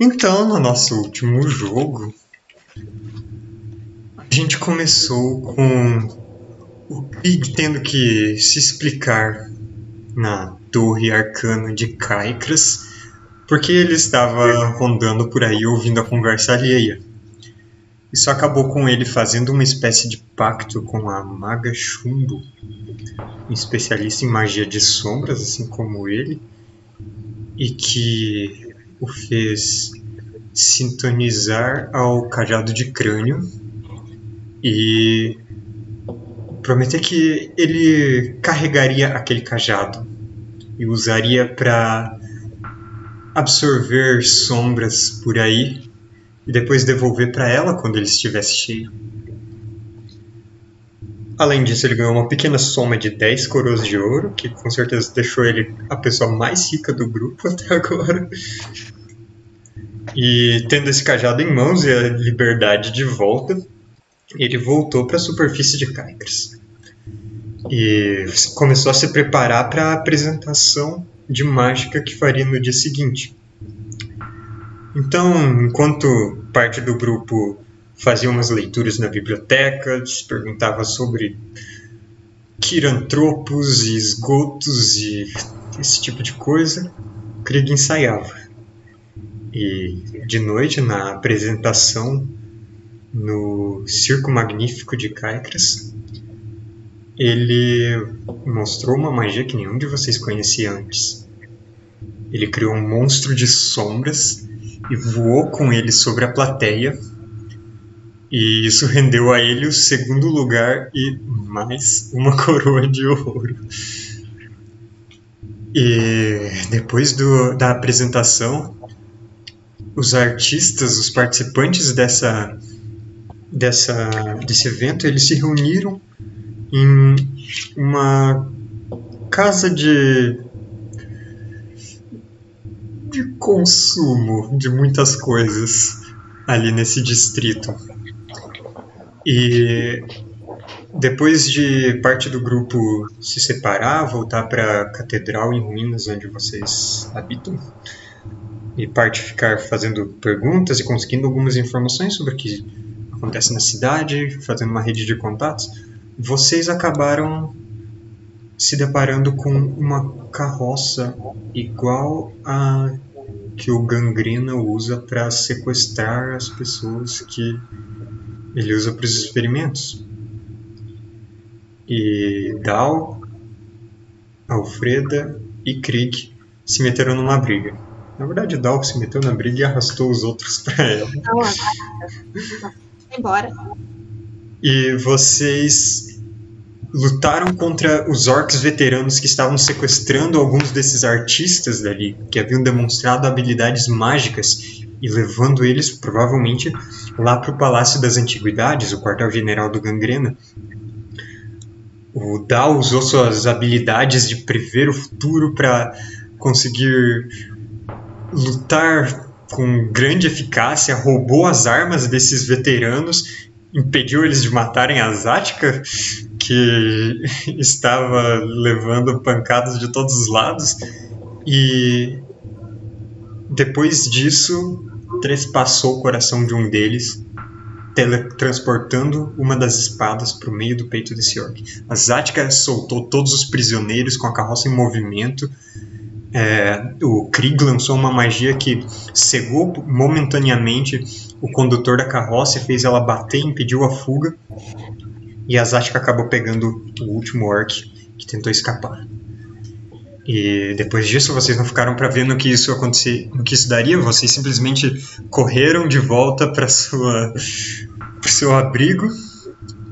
Então, no nosso último jogo, a gente começou com o Krieg tendo que se explicar na torre arcana de Caicras, porque ele estava rondando por aí ouvindo a conversa alheia. Isso acabou com ele fazendo uma espécie de pacto com a Maga Chumbo, um especialista em magia de sombras, assim como ele, e que o fez sintonizar ao cajado de crânio e prometer que ele carregaria aquele cajado e usaria para absorver sombras por aí e depois devolver para ela quando ele estivesse cheio. Além disso, ele ganhou uma pequena soma de 10 coroas de ouro, que com certeza deixou ele a pessoa mais rica do grupo até agora. E tendo esse cajado em mãos e a liberdade de volta, ele voltou para a superfície de Caicras. E começou a se preparar para a apresentação de mágica que faria no dia seguinte. Então, enquanto parte do grupo fazia umas leituras na biblioteca, se perguntava sobre quirantropos e esgotos e esse tipo de coisa, Krieg ensaiava. E de noite, na apresentação no Circo Magnífico de Caicras, ele mostrou uma magia que nenhum de vocês conhecia antes. Ele criou um monstro de sombras e voou com ele sobre a plateia e isso rendeu a ele o segundo lugar e mais uma coroa de ouro. E depois do, da apresentação, os artistas, os participantes dessa, dessa, desse evento, eles se reuniram em uma casa de de consumo de muitas coisas ali nesse distrito. E depois de parte do grupo se separar, voltar para a catedral em ruínas onde vocês habitam, e parte ficar fazendo perguntas e conseguindo algumas informações sobre o que acontece na cidade, fazendo uma rede de contatos, vocês acabaram se deparando com uma carroça igual a que o Gangrena usa para sequestrar as pessoas que ele usa para os experimentos. E Dal, Alfreda e Krieg se meteram numa briga. Na verdade, Dal se meteu na briga e arrastou os outros para ela. Não, embora. E vocês lutaram contra os orcs veteranos que estavam sequestrando alguns desses artistas dali, que haviam demonstrado habilidades mágicas e levando eles provavelmente lá para o Palácio das Antiguidades, o quartel-general do Gangrena. O Dao usou suas habilidades de prever o futuro para conseguir lutar com grande eficácia, roubou as armas desses veteranos, impediu eles de matarem a Zática, que estava levando pancadas de todos os lados, e depois disso trespassou o coração de um deles, teletransportando uma das espadas para o meio do peito desse orc. A Zatka soltou todos os prisioneiros com a carroça em movimento. É, o Krieg lançou uma magia que cegou momentaneamente o condutor da carroça e fez ela bater impediu a fuga. E a Zatka acabou pegando o último orc que tentou escapar. E depois disso vocês não ficaram para ver no que isso acontecer, no que isso daria, vocês simplesmente correram de volta para sua pro seu abrigo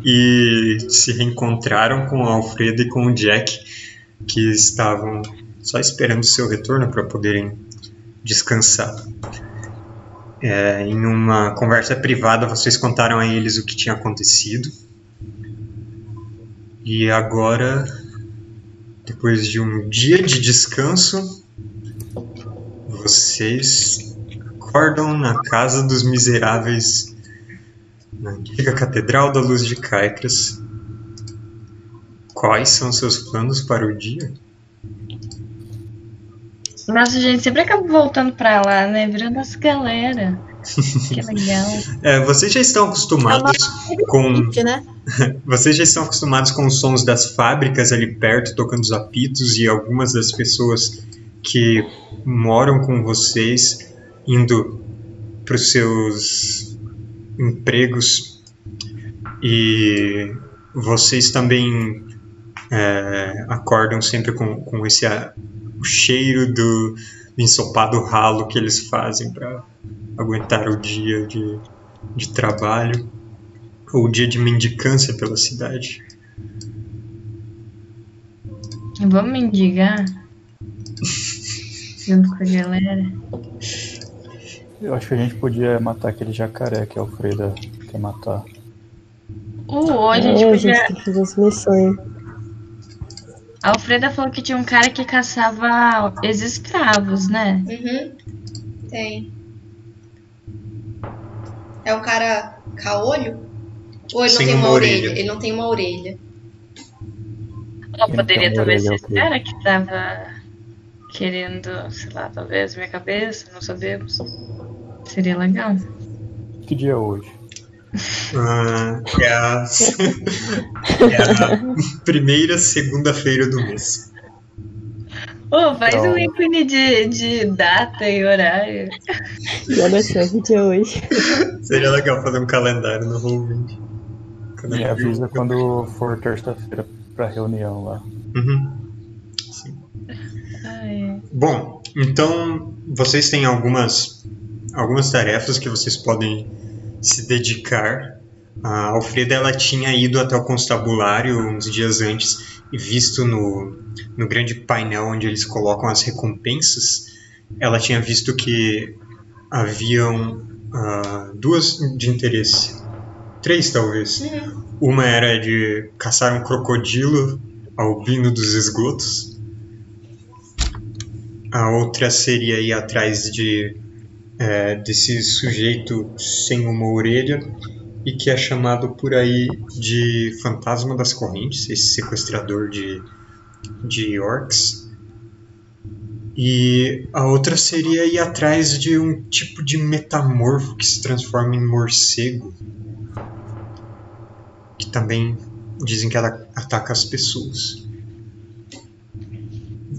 e se reencontraram com o Alfredo e com o Jack, que estavam só esperando o seu retorno para poderem descansar. É, em uma conversa privada, vocês contaram a eles o que tinha acontecido. E agora depois de um dia de descanso, vocês acordam na casa dos miseráveis na antiga Catedral da Luz de Caicras. Quais são seus planos para o dia? Nossa, gente sempre acaba voltando pra lá, né? Virando essa galera. Que legal. É, vocês já estão acostumados com. né? Vocês já estão acostumados com os sons das fábricas ali perto, tocando os apitos, e algumas das pessoas que moram com vocês indo para os seus empregos. E vocês também é, acordam sempre com, com esse a- o cheiro do ensopado ralo que eles fazem para aguentar o dia de, de trabalho ou o dia de mendicância pela cidade. Vamos mendigar? Junto com a galera. Eu acho que a gente podia matar aquele jacaré que a Alfreda quer matar. Uh, ou a gente É, a podia. gente tem que fazer as missões. A Alfreda falou que tinha um cara que caçava ex-escravos, né? Uhum. Tem. É um cara caolho? Ou ele não Sem tem uma uma orelha? orelha. Ele não tem uma orelha. Ou poderia Então, talvez ser esse cara que tava querendo, sei lá, talvez minha cabeça, não sabemos. Seria legal. Que dia é hoje? Ah, é, a, é a primeira segunda-feira do mês. Ô, faz Então- um ícone de, de data e horário. E olha só que dia é hoje. Seria legal fazer um calendário no Roll20. Quando Me avisa quando for terça-feira pra reunião lá. Uhum. Ai, Bom, então vocês têm algumas, algumas tarefas que vocês podem se dedicar. A Alfreda ela tinha ido até o constabulário uns dias antes e visto no, no grande painel onde eles colocam as recompensas, ela tinha visto que haviam ah, duas de interesse. Três, talvez. Uhum. Uma era de caçar um crocodilo albino dos esgotos. A outra seria ir atrás de é, desse sujeito sem uma orelha e que é chamado por aí de Fantasma das Correntes, esse sequestrador de, de orcs. E a outra seria ir atrás de um tipo de metamorfo que se transforma em morcego, que também dizem que ela ataca as pessoas.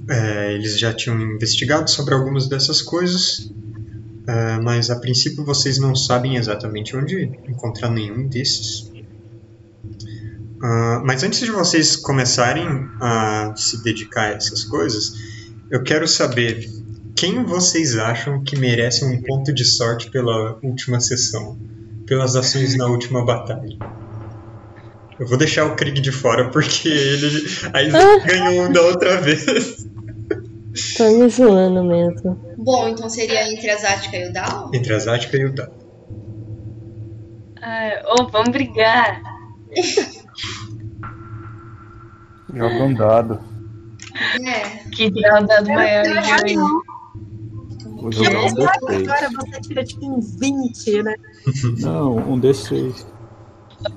É, eles já tinham investigado sobre algumas dessas coisas, é, mas a princípio vocês não sabem exatamente onde encontrar nenhum desses. Ah, mas antes de vocês começarem a se dedicar a essas coisas, eu quero saber quem vocês acham que merece um ponto de sorte pela última sessão, pelas ações na última batalha. Eu vou deixar o Krieg de fora porque ele aí ganhou um da outra vez. Tô me zoando mesmo. Bom, então seria entre a Zática e o Dal? Entre a Zática e o Dal. ai, ô, vamos brigar. Joga um dado. É. Que tirar o dado maior eu de. Vou jogar um D6. Agora você tira tipo um 20, né? Não, um D6.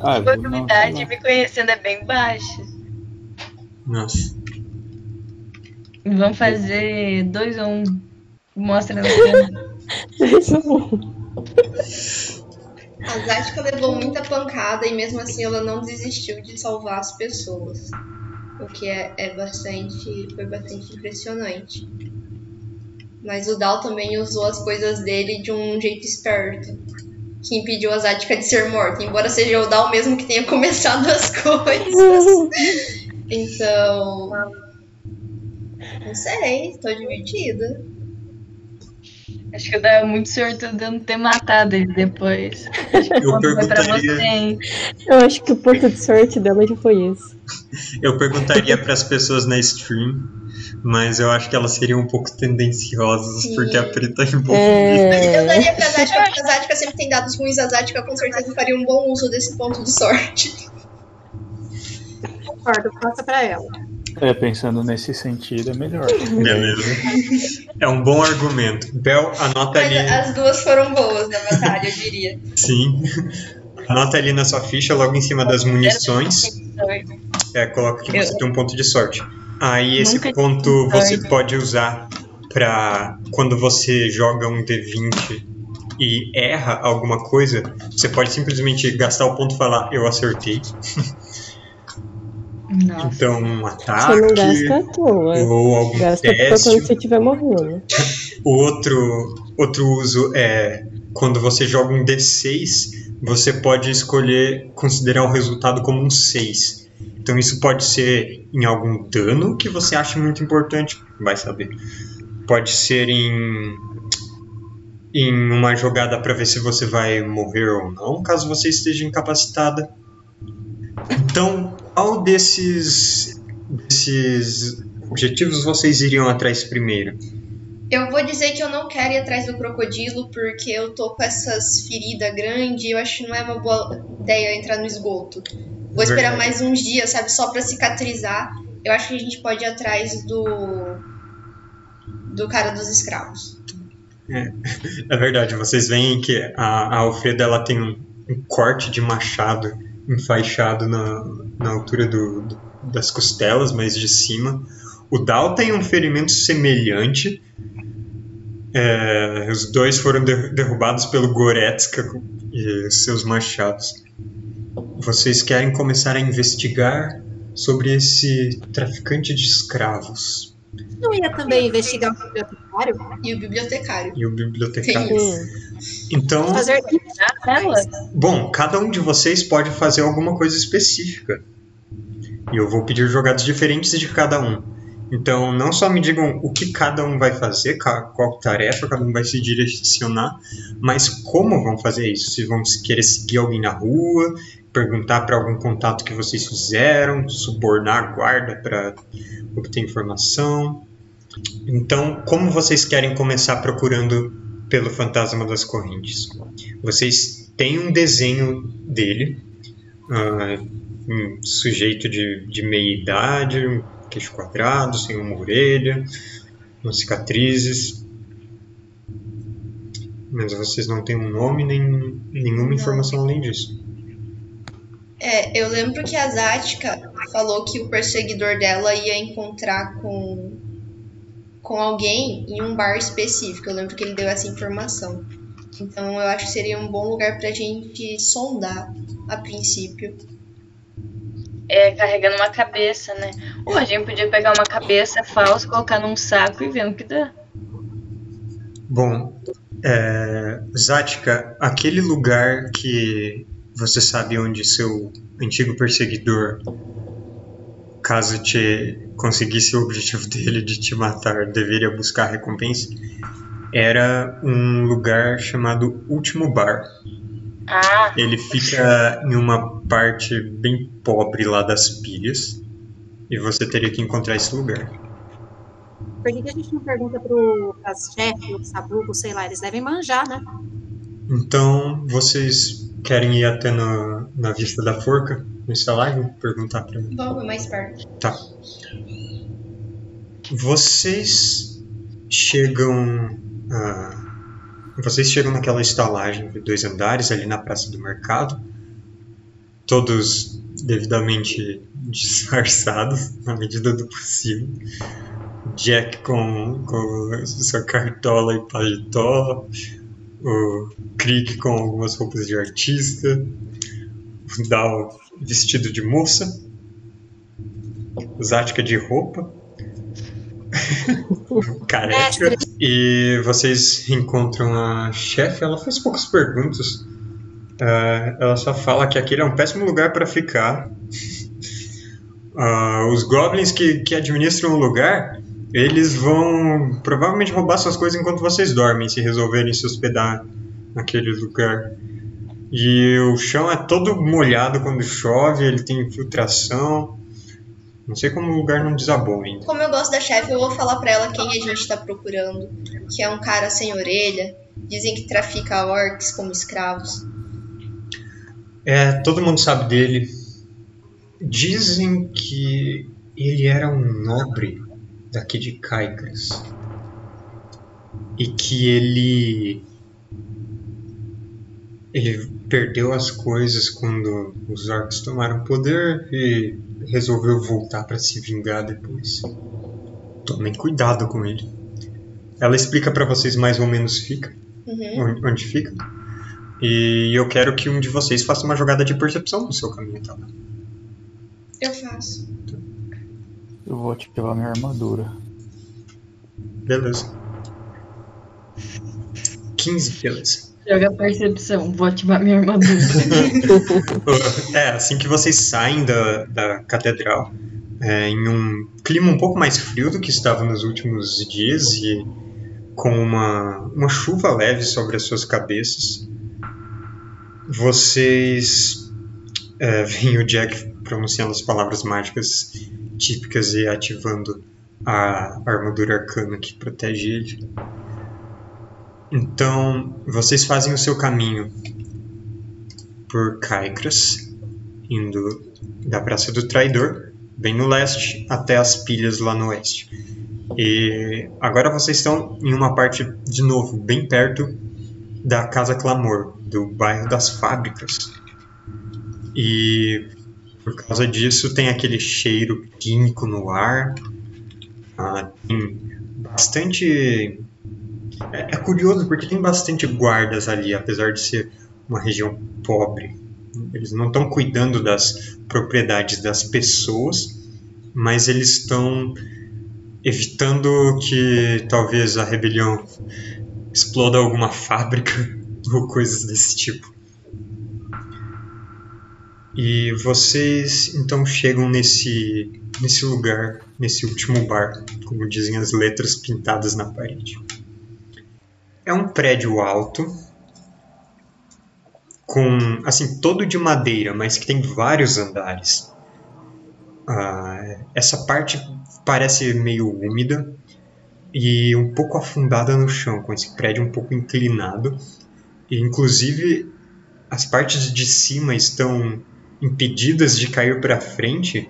Ah, A não, probabilidade não. me conhecendo é bem baixa. Nossa. Vamos fazer dois ou um. Mostra no canto. A Zática levou muita pancada e mesmo assim ela não desistiu de salvar as pessoas. O que é, é bastante. foi bastante impressionante. Mas o Dal também usou as coisas dele de um jeito esperto. Que impediu a Zática de ser morta. Embora seja o Dal mesmo que tenha começado as coisas. Então. Não sei, tô dividida. Acho que eu dava muito sortudo de eu não ter matado ele depois. Acho que Eu o ponto foi pra perguntaria-? Eu acho que o ponto de sorte dela já foi esse. Eu perguntaria para as pessoas na stream, mas eu acho que elas seriam um pouco tendenciosas Sim. porque a Preta é envolvida. Eu É. daria pra Zática, porque a Zática sempre tem dados ruins, a Zática com certeza faria um bom uso desse ponto de sorte. Concordo, passa pra ela. É, pensando nesse sentido, é melhor. Beleza. É um bom argumento. Bel, anota Mas ali. as duas foram boas na batalha, eu diria. Sim. Anota ali na sua ficha, logo em cima das munições. É, coloca que você Eu- tem um ponto de sorte. Aí esse ponto você sorte. pode usar para quando você joga um D20 e erra alguma coisa, você pode simplesmente gastar o ponto e falar eu acertei. Nossa. Então, um Você não ataque gasta à toa. ou algum Gasta teste. quando você estiver morrendo. O outro, outro uso é quando você joga um D6, você pode escolher considerar o resultado como um 6. Então isso pode ser em algum dano que você acha muito importante, vai saber. Pode ser em em uma jogada para ver se você vai morrer ou não, caso você esteja incapacitada. Então, qual desses desses objetivos vocês iriam atrás primeiro? Eu vou dizer que eu não quero ir atrás do crocodilo porque eu tô com essas feridas grandes e eu acho que não é uma boa ideia entrar no esgoto. Vou esperar Verdade. mais uns dias, sabe? Só pra cicatrizar. Eu acho que a gente pode ir atrás do. do cara dos escravos. É verdade, vocês veem que a, a Alfreda ela tem um, um corte de machado enfaixado na, na altura do, do- das costelas, mas de cima. O Dal tem um ferimento semelhante. É, os dois foram de- derrubados pelo Goretzka e seus machados. Vocês querem começar a investigar sobre esse traficante de escravos Não ia também investigar o bibliotecário? E o bibliotecário. e o bibliotecário. Então, Fazer? Bom, cada um de vocês pode fazer alguma coisa específica. E eu vou pedir jogadas diferentes de cada um. Então, não só me digam o que cada um vai fazer, qual tarefa cada um vai se direcionar, mas como vão fazer isso. Se vão querer seguir alguém na rua, perguntar para algum contato que vocês fizeram, subornar a guarda para obter informação. Então, como vocês querem começar procurando pelo Fantasma das Correntes? Vocês têm um desenho dele, ah, um sujeito de, de meia idade, um queixo quadrado, sem uma orelha, umas cicatrizes. Mas vocês não têm um nome nem nenhuma informação além disso. É, eu lembro que a Zática falou que o perseguidor dela ia encontrar com, com alguém em um bar específico. Eu lembro que ele deu essa informação. Então eu acho que seria um bom lugar pra gente sondar a princípio. É, carregando uma cabeça, né? Ou a gente podia pegar uma cabeça falsa, colocar num saco e ver o que dá. Bom, é, Zática, aquele lugar que você sabe onde seu antigo perseguidor, caso te conseguisse o objetivo dele de te matar, deveria buscar recompensa, era um lugar chamado Último Bar. Ah, Ele fica em uma parte bem pobre lá das pilhas. E você teria que encontrar esse lugar. Por que, a gente não pergunta pro as chefes, o sabugo, sei lá, eles devem manjar, né? Então, vocês querem ir até na, na Vista da Forca, no estalagem? Perguntar pra mim. Vamos, mais perto. Tá. Vocês chegam. ah, vocês chegam naquela estalagem de dois andares ali na Praça do Mercado, todos devidamente disfarçados na medida do possível. Jack com, com sua cartola e paletó, o Krieg com algumas roupas de artista, o Dal vestido de moça, Zática de roupa, careca, e vocês encontram a chefe. Ela faz poucas perguntas. Ah, ela só fala que aquele é um péssimo lugar para ficar. Ah, os goblins que, que administram o lugar, eles vão provavelmente roubar suas coisas enquanto vocês dormem, se resolverem se hospedar naquele lugar. E o chão é todo molhado quando chove, ele tem infiltração. Não sei como o lugar não desabou ainda. Como eu gosto da chefe, eu vou falar pra ela quem a gente tá procurando. Que é um cara sem orelha. Dizem que trafica orcs como escravos. É, todo mundo sabe dele. Dizem que ele era um nobre daqui de Caicras. E que ele. Ele perdeu as coisas quando os orcs tomaram poder e resolveu voltar para se vingar depois. Tomem cuidado com ele. ela explica pra vocês mais ou menos fica, Uhum. onde, onde fica. E eu quero que um de vocês faça uma jogada de percepção no seu caminho até lá. Eu faço. Eu vou ativar minha armadura. Beleza. 15, beleza. Joga percepção, vou ativar minha armadura. É, assim que vocês saem da, da catedral, é, em um clima um pouco mais frio do que estava nos últimos dias e com uma, uma chuva leve sobre as suas cabeças, vocês é, veem o Jack pronunciando as palavras mágicas típicas e ativando a armadura arcana que protege ele. Então, vocês fazem o seu caminho por Caicras, indo da Praça do Traidor, bem no leste, até as pilhas lá no oeste. E agora vocês estão em uma parte, de novo, bem perto da Casa Clamor, do bairro das Fábricas. E por causa disso tem aquele cheiro químico no ar, ah, tem bastante. É, é curioso porque tem bastante guardas ali, apesar de ser uma região pobre. Eles não estão cuidando das propriedades das pessoas, mas eles estão evitando que talvez a rebelião exploda alguma fábrica ou coisas desse tipo. E vocês então chegam nesse nesse lugar, nesse último bar, como dizem as letras pintadas na parede. É um prédio alto, com assim todo de madeira, mas que tem vários andares. Ah, essa parte parece meio úmida e um pouco afundada no chão, com esse prédio um pouco inclinado. E inclusive as partes de cima estão impedidas de cair para frente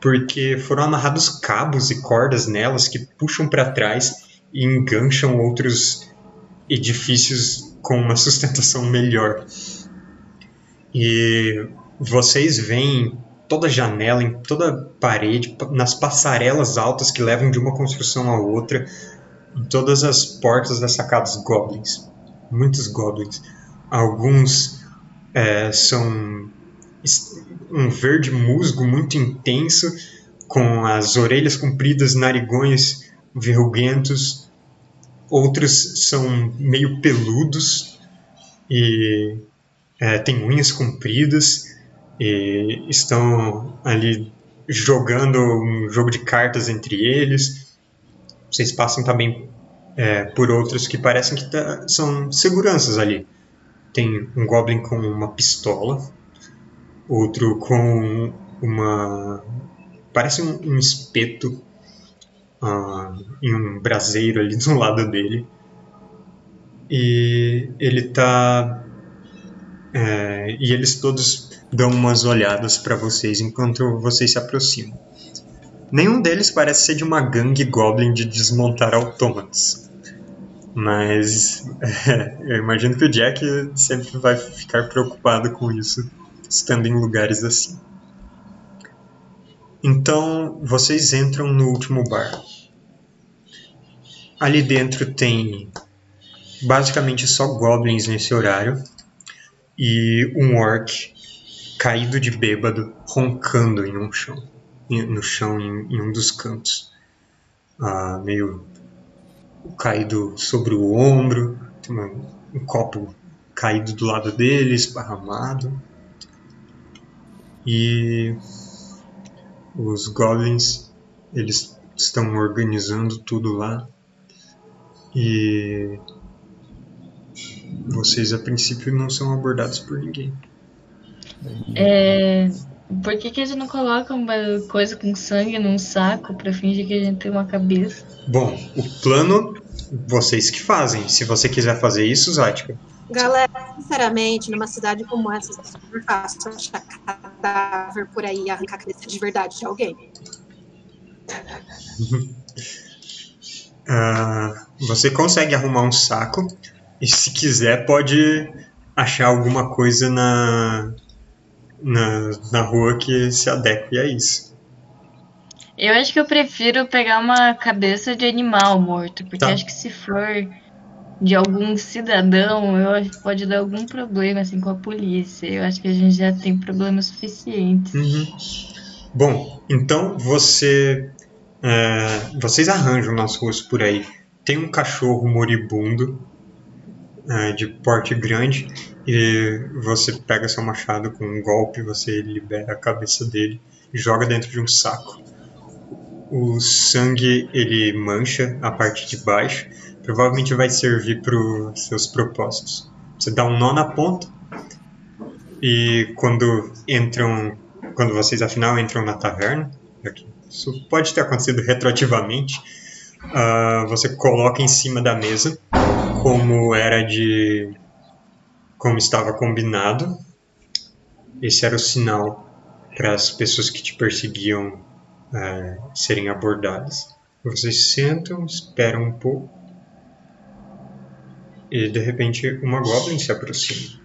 porque foram amarrados cabos e cordas nelas que puxam para trás e engancham outros edifícios com uma sustentação melhor. E vocês veem toda janela, em toda parede, nas passarelas altas que levam de uma construção a outra, em todas as portas das sacadas goblins. Muitos goblins. Alguns é, são um verde musgo muito intenso, com as orelhas compridas, narigões verruguentos. Outros são meio peludos e é, têm unhas compridas e estão ali jogando um jogo de cartas entre eles. Vocês passam também é, por outros que parecem que tá, são seguranças ali. Tem um goblin com uma pistola, outro com uma. parece um, um espeto ah, em um braseiro ali do lado dele. E ele tá. é, e eles todos dão umas olhadas para vocês enquanto vocês se aproximam. Nenhum deles parece ser de uma gangue goblin de desmontar autômatos. Mas é, eu imagino que o Jack sempre vai ficar preocupado com isso, estando em lugares assim. Então vocês entram no último bar. Ali dentro tem basicamente só goblins nesse horário e um orc caído de bêbado, roncando em um chão, no chão em, em um dos cantos, Ah, meio caído sobre o ombro, tem uma- um copo caído do lado dele, esparramado, e os goblins eles estão organizando tudo lá e vocês a princípio não são abordados por ninguém. É, por que, que a gente não coloca uma coisa com sangue num saco pra fingir que a gente tem uma cabeça? Bom, o plano vocês que fazem. Se você quiser fazer isso, Zática. Galera, sinceramente, numa cidade como essa, é super fácil achar cadáver por aí e arrancar a cabeça de verdade de alguém. Ah, você consegue arrumar um saco e se quiser pode achar alguma coisa na, na, na rua que se adeque a isso. Eu acho que eu prefiro pegar uma cabeça de animal morto, porque Tá. acho que se for de algum cidadão, eu acho que pode dar algum problema assim com a polícia. Eu acho que a gente já tem problemas suficientes. Uhum. Bom, então você. é, vocês arranjam nas ruas por aí. Tem um cachorro moribundo é, de porte grande e você pega seu machado com um golpe, você libera a cabeça dele e joga dentro de um saco. O sangue ele mancha a parte de baixo, provavelmente vai servir para os seus propósitos. Você dá um nó na ponta e quando entram quando vocês afinal entram na taverna, isso pode ter acontecido retroativamente, ah, você coloca em cima da mesa, como era de. como estava combinado. Esse era o sinal para as pessoas que te perseguiam eh, serem abordadas. Vocês sentam, esperam um pouco. E de repente uma Goblin se aproxima.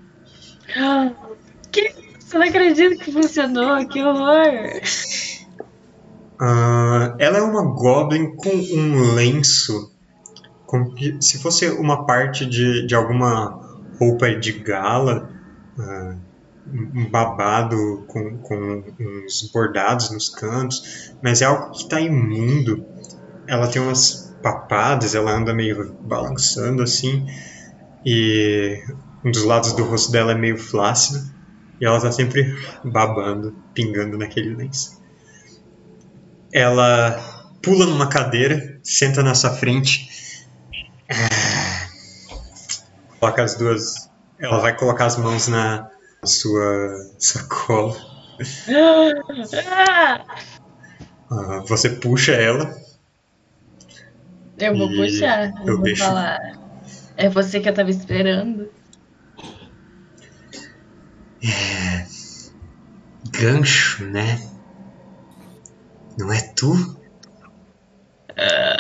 Que? Você não acredita que funcionou? Que horror! Ah, ela é uma Goblin com um lenço, como se fosse uma parte de, de alguma roupa de gala, ah, um babado com, com uns bordados nos cantos, mas é algo que está imundo. Ela tem umas papadas, ela anda meio balançando assim, e um dos lados do rosto dela é meio flácido, e ela está sempre babando, pingando naquele lenço. Ela pula numa cadeira, senta na sua frente, ah, coloca as duas. Ela vai colocar as mãos na sua sacola. Ah! Ah, você puxa ela. Eu vou E puxar. eu Eu vou deixo- falar. É você que eu tava esperando. Gancho, né? Não é tu?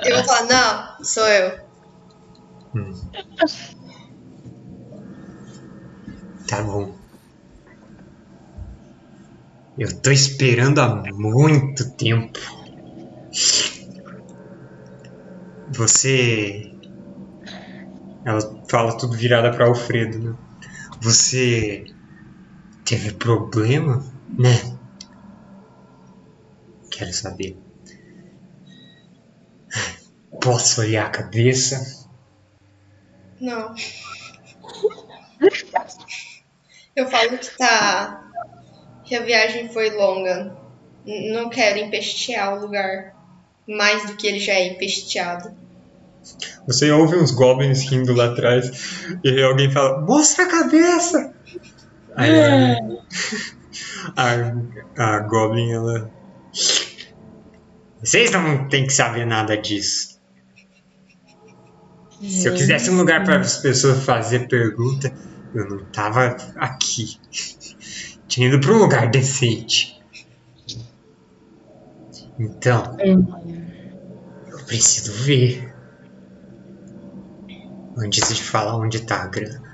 Eu vou falar, não, sou eu. Tá bom. Eu tô esperando há muito tempo. Você. Ela fala tudo virada pra Alfredo, né? Você. teve problema, né? Quero saber. Posso olhar a cabeça? Não. Eu falo que tá. que a viagem foi longa. Não quero empestear o lugar mais do que ele já é empesteado. Você ouve uns goblins rindo lá atrás e alguém fala: Mostra a cabeça! Aí a, a goblin ela. Vocês não tem que saber nada disso. Se eu quisesse um lugar para as pessoas fazer pergunta, eu não tava aqui. Tinha ido para um lugar decente. Então, eu preciso ver. Antes de falar onde tá a grana.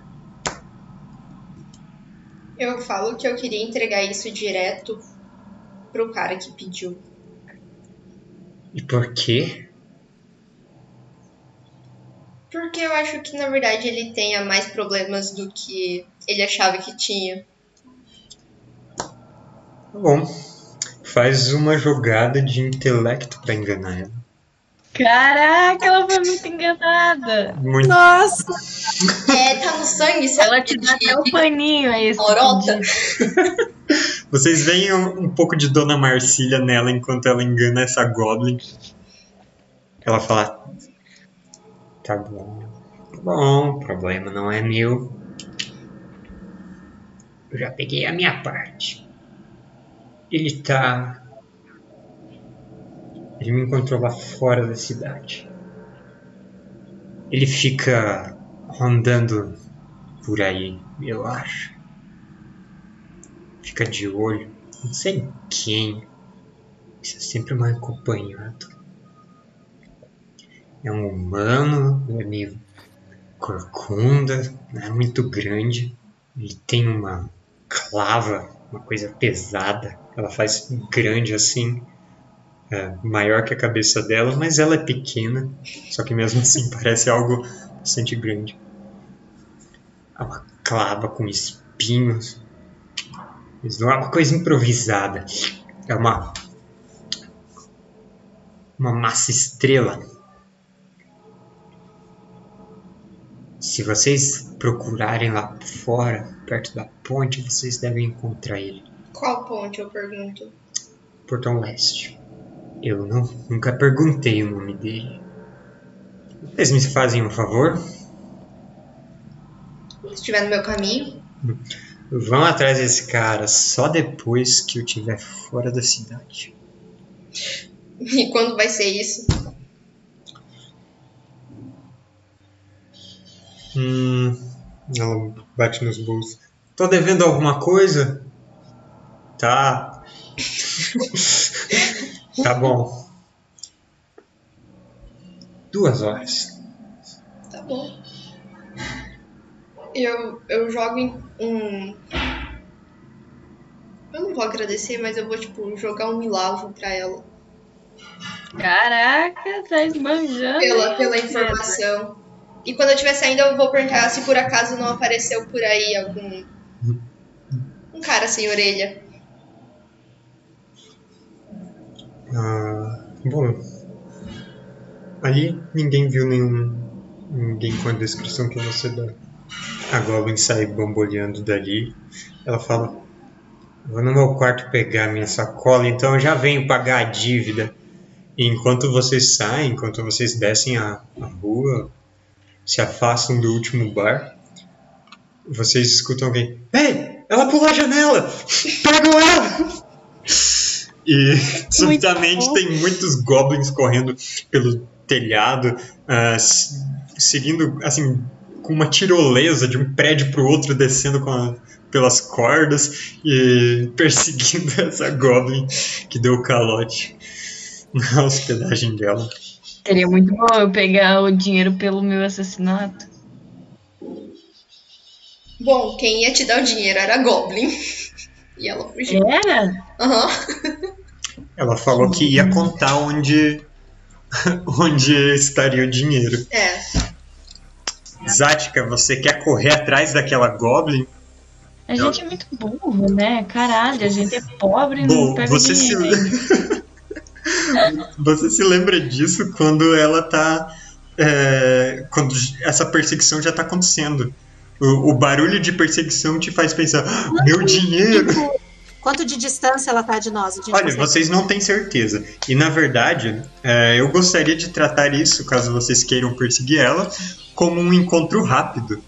Eu falo que eu queria entregar isso direto pro cara que pediu. E por quê? Porque eu acho que na verdade ele tenha mais problemas do que ele achava que tinha. Tá bom. Faz uma jogada de intelecto pra enganar ela. Caraca, ela foi muito enganada. Muito. Nossa, É, tá no sangue, sabe? Ela te dá até o paninho aí. esse Lorota. Vocês veem um, um pouco de Dona Marcília nela enquanto ela engana essa Goblin. Ela fala: Tá bom, tá bom, o problema não é meu. Eu já peguei a minha parte. Ele tá. Ele me encontrou lá fora da cidade. Ele fica rondando por aí, eu acho. Fica de olho, não sei em quem, isso é sempre mal acompanhado. É um humano, é meio corcunda, não é muito grande, ele tem uma clava, uma coisa pesada, ela faz grande assim, é, maior que a cabeça dela, mas ela é pequena, só que mesmo assim parece algo bastante grande. É uma clava com espinhos. Mas não é uma coisa improvisada. É uma. Uma massa estrela. Se vocês procurarem lá fora, perto da ponte, vocês devem encontrar ele. Qual ponte, eu pergunto? Portão Leste. Eu não, nunca perguntei o nome dele. Vocês me fazem um favor? Se estiver no meu caminho, Vão atrás desse cara só depois que eu estiver fora da cidade. e quando vai ser isso? Hum. Ela bate nos bolsos. Tô devendo alguma coisa? Tá. tá bom. Duas horas. Tá bom. Eu, eu jogo em um. Eu não vou agradecer, mas eu vou, tipo, jogar um milagre pra ela. Caraca, tá esbanjando. Pela, pela informação. E quando eu estiver saindo, eu vou perguntar se por acaso não apareceu por aí algum. Um cara sem orelha. Ah, bom. Ali ninguém viu nenhum. Ninguém com a descrição que você dá. A Goblin sai bamboleando dali. Ela fala: Vou no meu quarto pegar minha sacola, então eu já venho pagar a dívida. E enquanto vocês saem, enquanto vocês descem a, a rua, se afastam do último bar, vocês escutam alguém: Ei, ela pulou a janela! Pegam ela! E subitamente bom. tem muitos goblins correndo pelo telhado, s- seguindo assim com uma tirolesa de um prédio para o outro, descendo com a- pelas cordas e perseguindo essa goblin que deu o calote na hospedagem dela. Seria muito bom eu pegar o dinheiro pelo meu assassinato. Bom, quem ia te dar o dinheiro era a Goblin. E ela fugiu. Era? Aham. Ela falou que ia contar onde onde estaria o dinheiro. É. Zática, você quer correr atrás daquela goblin? A gente é muito burro, né? Caralho, a gente é pobre e Bom, não pega você se, dinheiro. você se lembra disso quando ela tá. é, quando essa perseguição já tá acontecendo. O, o barulho de perseguição te faz pensar: "Ah, meu dinheiro! Quanto de distância ela tá de nós? Olha, consegue- vocês não têm certeza. E na verdade, é, eu gostaria de tratar isso, caso vocês queiram perseguir ela, como um encontro rápido.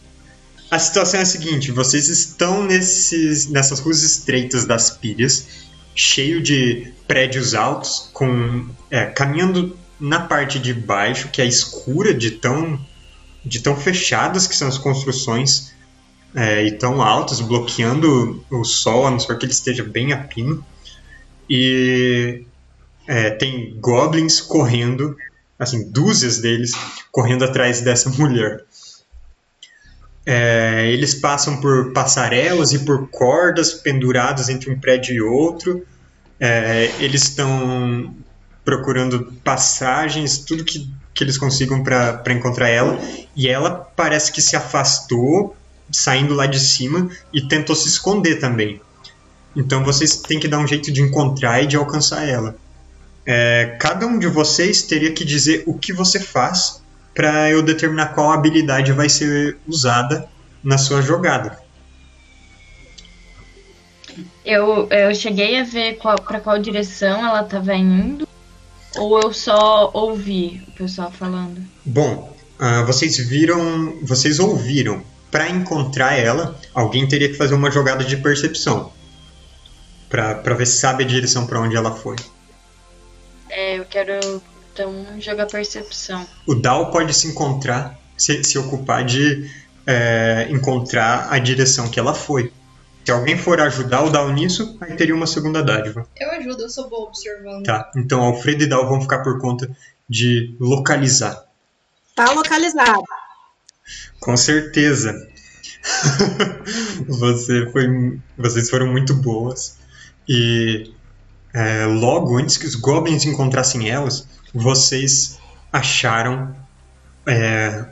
A situação é a seguinte: vocês estão nesses, nessas ruas estreitas das pilhas, cheio de prédios altos, com é, caminhando na parte de baixo, que é escura de tão, de tão fechadas que são as construções é, e tão altas, bloqueando o sol, a não ser que ele esteja bem a pino. E é, tem goblins correndo, assim, dúzias deles correndo atrás dessa mulher. É, eles passam por passarelas e por cordas penduradas entre um prédio e outro. É, eles estão procurando passagens, tudo que, que eles consigam para encontrar ela. E ela parece que se afastou, saindo lá de cima, e tentou se esconder também. Então vocês têm que dar um jeito de encontrar e de alcançar ela. É, cada um de vocês teria que dizer o que você faz para eu determinar qual habilidade vai ser usada na sua jogada. Eu, eu cheguei a ver pra qual direção ela tava indo. Ou eu só ouvi o pessoal falando? Bom, ah, vocês viram, vocês ouviram. Para encontrar ela, alguém teria que fazer uma jogada de percepção para ver se sabe a direção para onde ela foi. É, eu quero então jogar percepção. O Dal pode se encontrar, se, se ocupar de é, encontrar a direção que ela foi. Se alguém for ajudar o Dal nisso, aí teria uma segunda dádiva. Eu ajudo, eu sou boa observando. Tá, então Alfredo e Dal vão ficar por conta de localizar. Tá localizado. Com certeza. Você foi, vocês foram muito boas. E é, logo antes que os goblins encontrassem elas, vocês acharam é,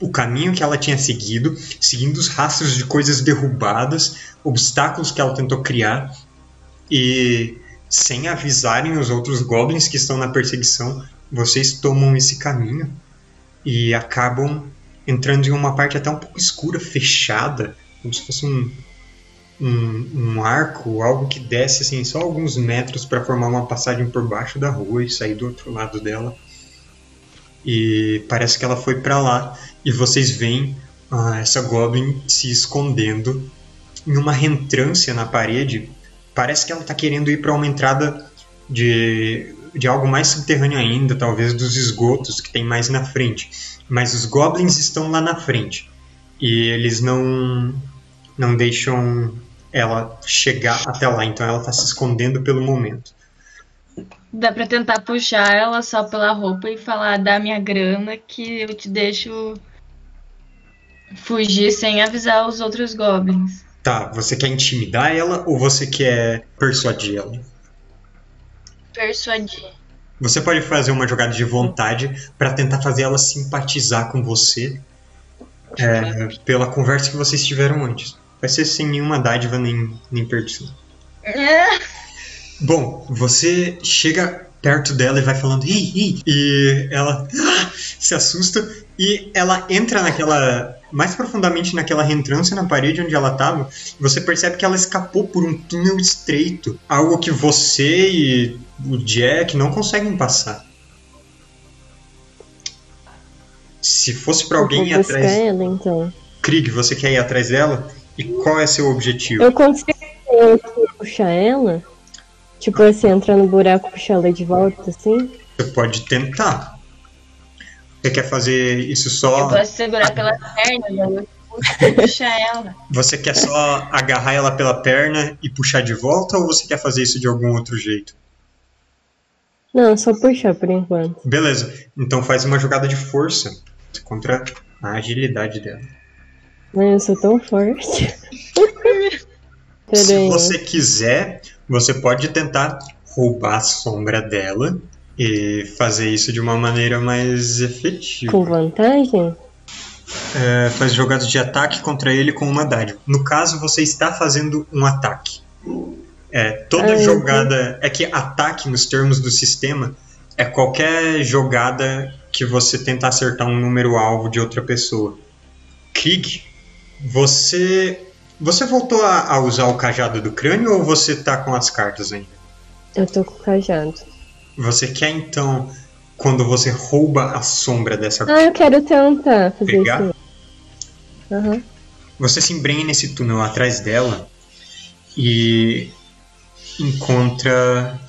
o caminho que ela tinha seguido, seguindo os rastros de coisas derrubadas, obstáculos que ela tentou criar, e sem avisarem os outros goblins que estão na perseguição, vocês tomam esse caminho e acabam entrando em uma parte até um pouco escura, fechada, como se fosse um, um, um arco, algo que desce assim, só alguns metros para formar uma passagem por baixo da rua e sair do outro lado dela. E parece que ela foi para lá e vocês veem ah, essa goblin se escondendo em uma reentrância na parede. Parece que ela está querendo ir para uma entrada de, de algo mais subterrâneo ainda, talvez dos esgotos que tem mais na frente. Mas os goblins estão lá na frente e eles não não deixam ela chegar até lá, então ela está se escondendo pelo momento. Dá pra tentar puxar ela só pela roupa e falar, dá minha grana que eu te deixo fugir sem avisar os outros goblins. Tá, você quer intimidar ela ou você quer persuadir ela? Persuadir. Você pode fazer uma jogada de vontade para tentar fazer ela simpatizar com você é, pela conversa que vocês tiveram antes. Vai ser sem nenhuma dádiva nem, nem perdição. Bom, você chega perto dela e vai falando ih, e ela ah, se assusta e ela entra naquela mais profundamente naquela reentrância na parede onde ela estava. Você percebe que ela escapou por um túnel estreito, algo que você e o Jack não conseguem passar. Se fosse para alguém ir atrás, ela, então. Krieg, você quer ir atrás dela? E qual é seu objetivo? Eu consigo puxar ela? Tipo assim, entrar no buraco e puxar ela de volta, assim? Você pode tentar. Você quer fazer isso Eu só? posso segurar pela perna, eu puxar ela. Você quer só agarrar ela pela perna e puxar de volta ou você quer fazer isso de algum outro jeito? Não, só puxar por enquanto. Beleza. Então faz uma jogada de força contra a agilidade dela. Mas eu sou tão forte. Se você quiser, você pode tentar roubar a sombra dela e fazer isso de uma maneira mais efetiva. Com vantagem? É, faz jogadas de ataque contra ele com uma dádiva. No caso, você está fazendo um ataque. É, toda Ah, jogada. É que ataque, nos termos do sistema, é qualquer jogada que você tenta acertar um número alvo de outra pessoa. Krieg, você. Você voltou a, a usar o cajado do crânio ou você tá com as cartas ainda? Eu tô com o cajado. Você quer então, quando você rouba a sombra dessa Ah, eu quero tentar fazer Pegar? isso. Aham. Você se embrenha nesse túnel atrás dela e encontra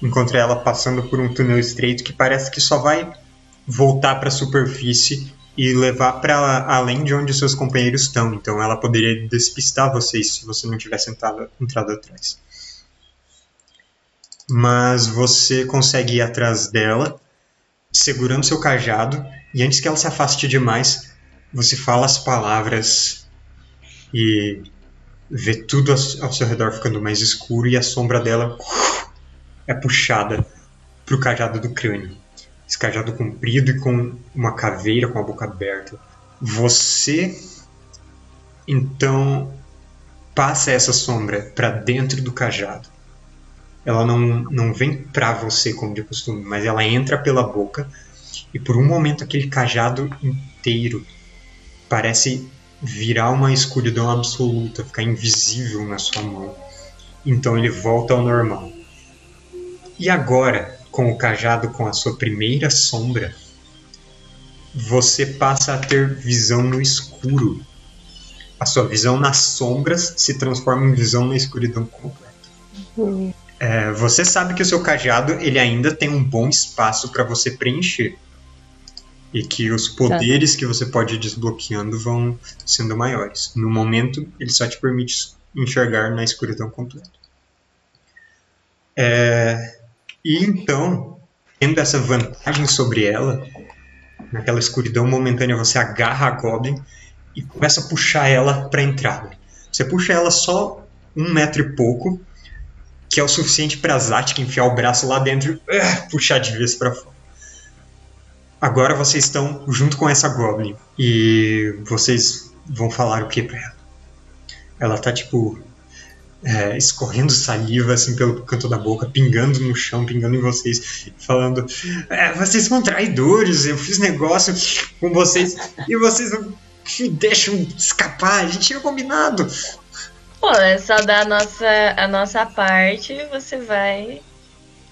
encontra ela passando por um túnel estreito que parece que só vai voltar para a superfície e levar para além de onde seus companheiros estão. Então ela poderia despistar vocês se você não tivesse entrado, entrado atrás. Mas você consegue ir atrás dela, segurando seu cajado, e antes que ela se afaste demais, você fala as palavras e vê tudo ao seu redor ficando mais escuro e a sombra dela é puxada pro cajado do crânio. Esse cajado comprido e com uma caveira com a boca aberta. Você então passa essa sombra para dentro do cajado. Ela não, não vem pra você como de costume, mas ela entra pela boca e por um momento aquele cajado inteiro parece virar uma escuridão absoluta, ficar invisível na sua mão. Então ele volta ao normal. E agora, com o cajado com a sua primeira sombra, você passa a ter visão no escuro. A sua visão nas sombras se transforma em visão na escuridão completa. Hum. É, você sabe que o seu cajado ele ainda tem um bom espaço para você preencher. E que os poderes que você pode ir desbloqueando vão sendo maiores. No momento, ele só te permite enxergar na escuridão completa. É, e então, tendo essa vantagem sobre ela, naquela escuridão momentânea, você agarra a Goblin e começa a puxar ela para a entrada. Você puxa ela só um metro e pouco, que é o suficiente pra Zatka enfiar o braço lá dentro e uh, puxar de vez pra fora. Agora vocês estão junto com essa Goblin e vocês vão falar o que pra ela? Ela tá tipo é, escorrendo saliva assim pelo canto da boca, pingando no chão, pingando em vocês, falando: é, vocês são traidores, eu fiz negócio com vocês e vocês não me deixam escapar, a gente tinha combinado. Pô, é só dar a nossa, a nossa parte e você vai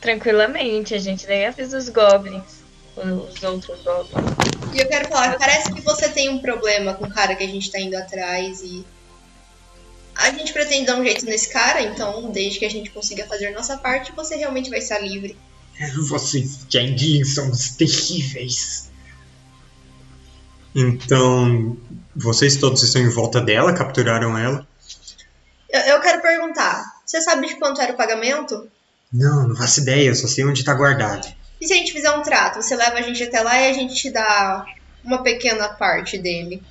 tranquilamente. A gente nem avisa os goblins, os outros goblins. E eu quero falar, parece que você tem um problema com o cara que a gente tá indo atrás e. A gente pretende dar um jeito nesse cara, então desde que a gente consiga fazer nossa parte, você realmente vai estar livre. Vocês Jandin são os terríveis. Então, vocês todos estão em volta dela, capturaram ela? Eu, eu quero perguntar, você sabe de quanto era o pagamento? Não, não faço ideia, eu só sei onde tá guardado. E se a gente fizer um trato? Você leva a gente até lá e a gente te dá uma pequena parte dele.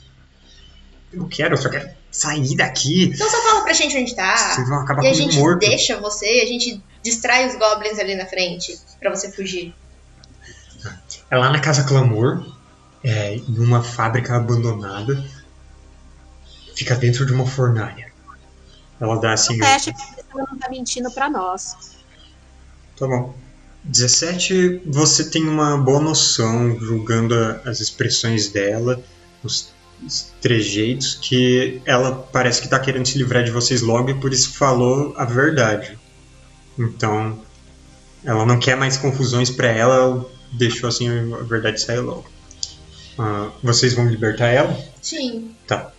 Eu quero, eu só quero sair daqui. Então só fala pra gente onde tá. Vocês vão acabar E a gente morto. deixa você, a gente distrai os goblins ali na frente pra você fugir. É lá na Casa Clamor, é, em uma fábrica abandonada. Fica dentro de uma fornalha. Ela dá assim. Teste ver se ela não tá mentindo pra nós. Tá bom. 17, você tem uma boa noção, julgando a- as expressões dela, os, os trejeitos, que ela parece que tá querendo se livrar de vocês logo e por isso falou a verdade. Então, ela não quer mais confusões pra ela, ela deixou assim a verdade sair logo. Ah, vocês vão libertar ela? Sim. Tá.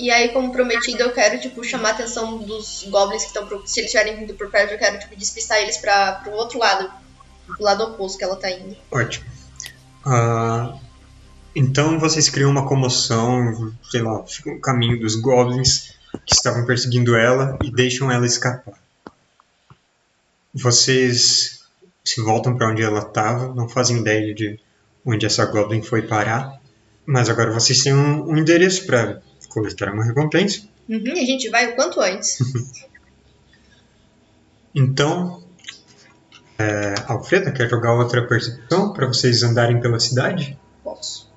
E aí, como prometido, eu quero, tipo, chamar a atenção dos goblins que estão. pro- Se eles estiverem vindo por perto, eu quero, tipo, despistar eles pra, pro outro lado. Pro lado oposto que ela tá indo. Ótimo. Ah, então vocês criam uma comoção, sei lá, ficam no caminho dos goblins que estavam perseguindo ela e deixam ela escapar. Vocês se voltam para onde ela estava, não fazem ideia de onde essa goblin foi parar, mas agora vocês têm um, um endereço para coletar uma recompensa. Uhum, e a gente vai o quanto antes. Então, é, Alfreda, quer jogar outra percepção para vocês andarem pela cidade? Posso.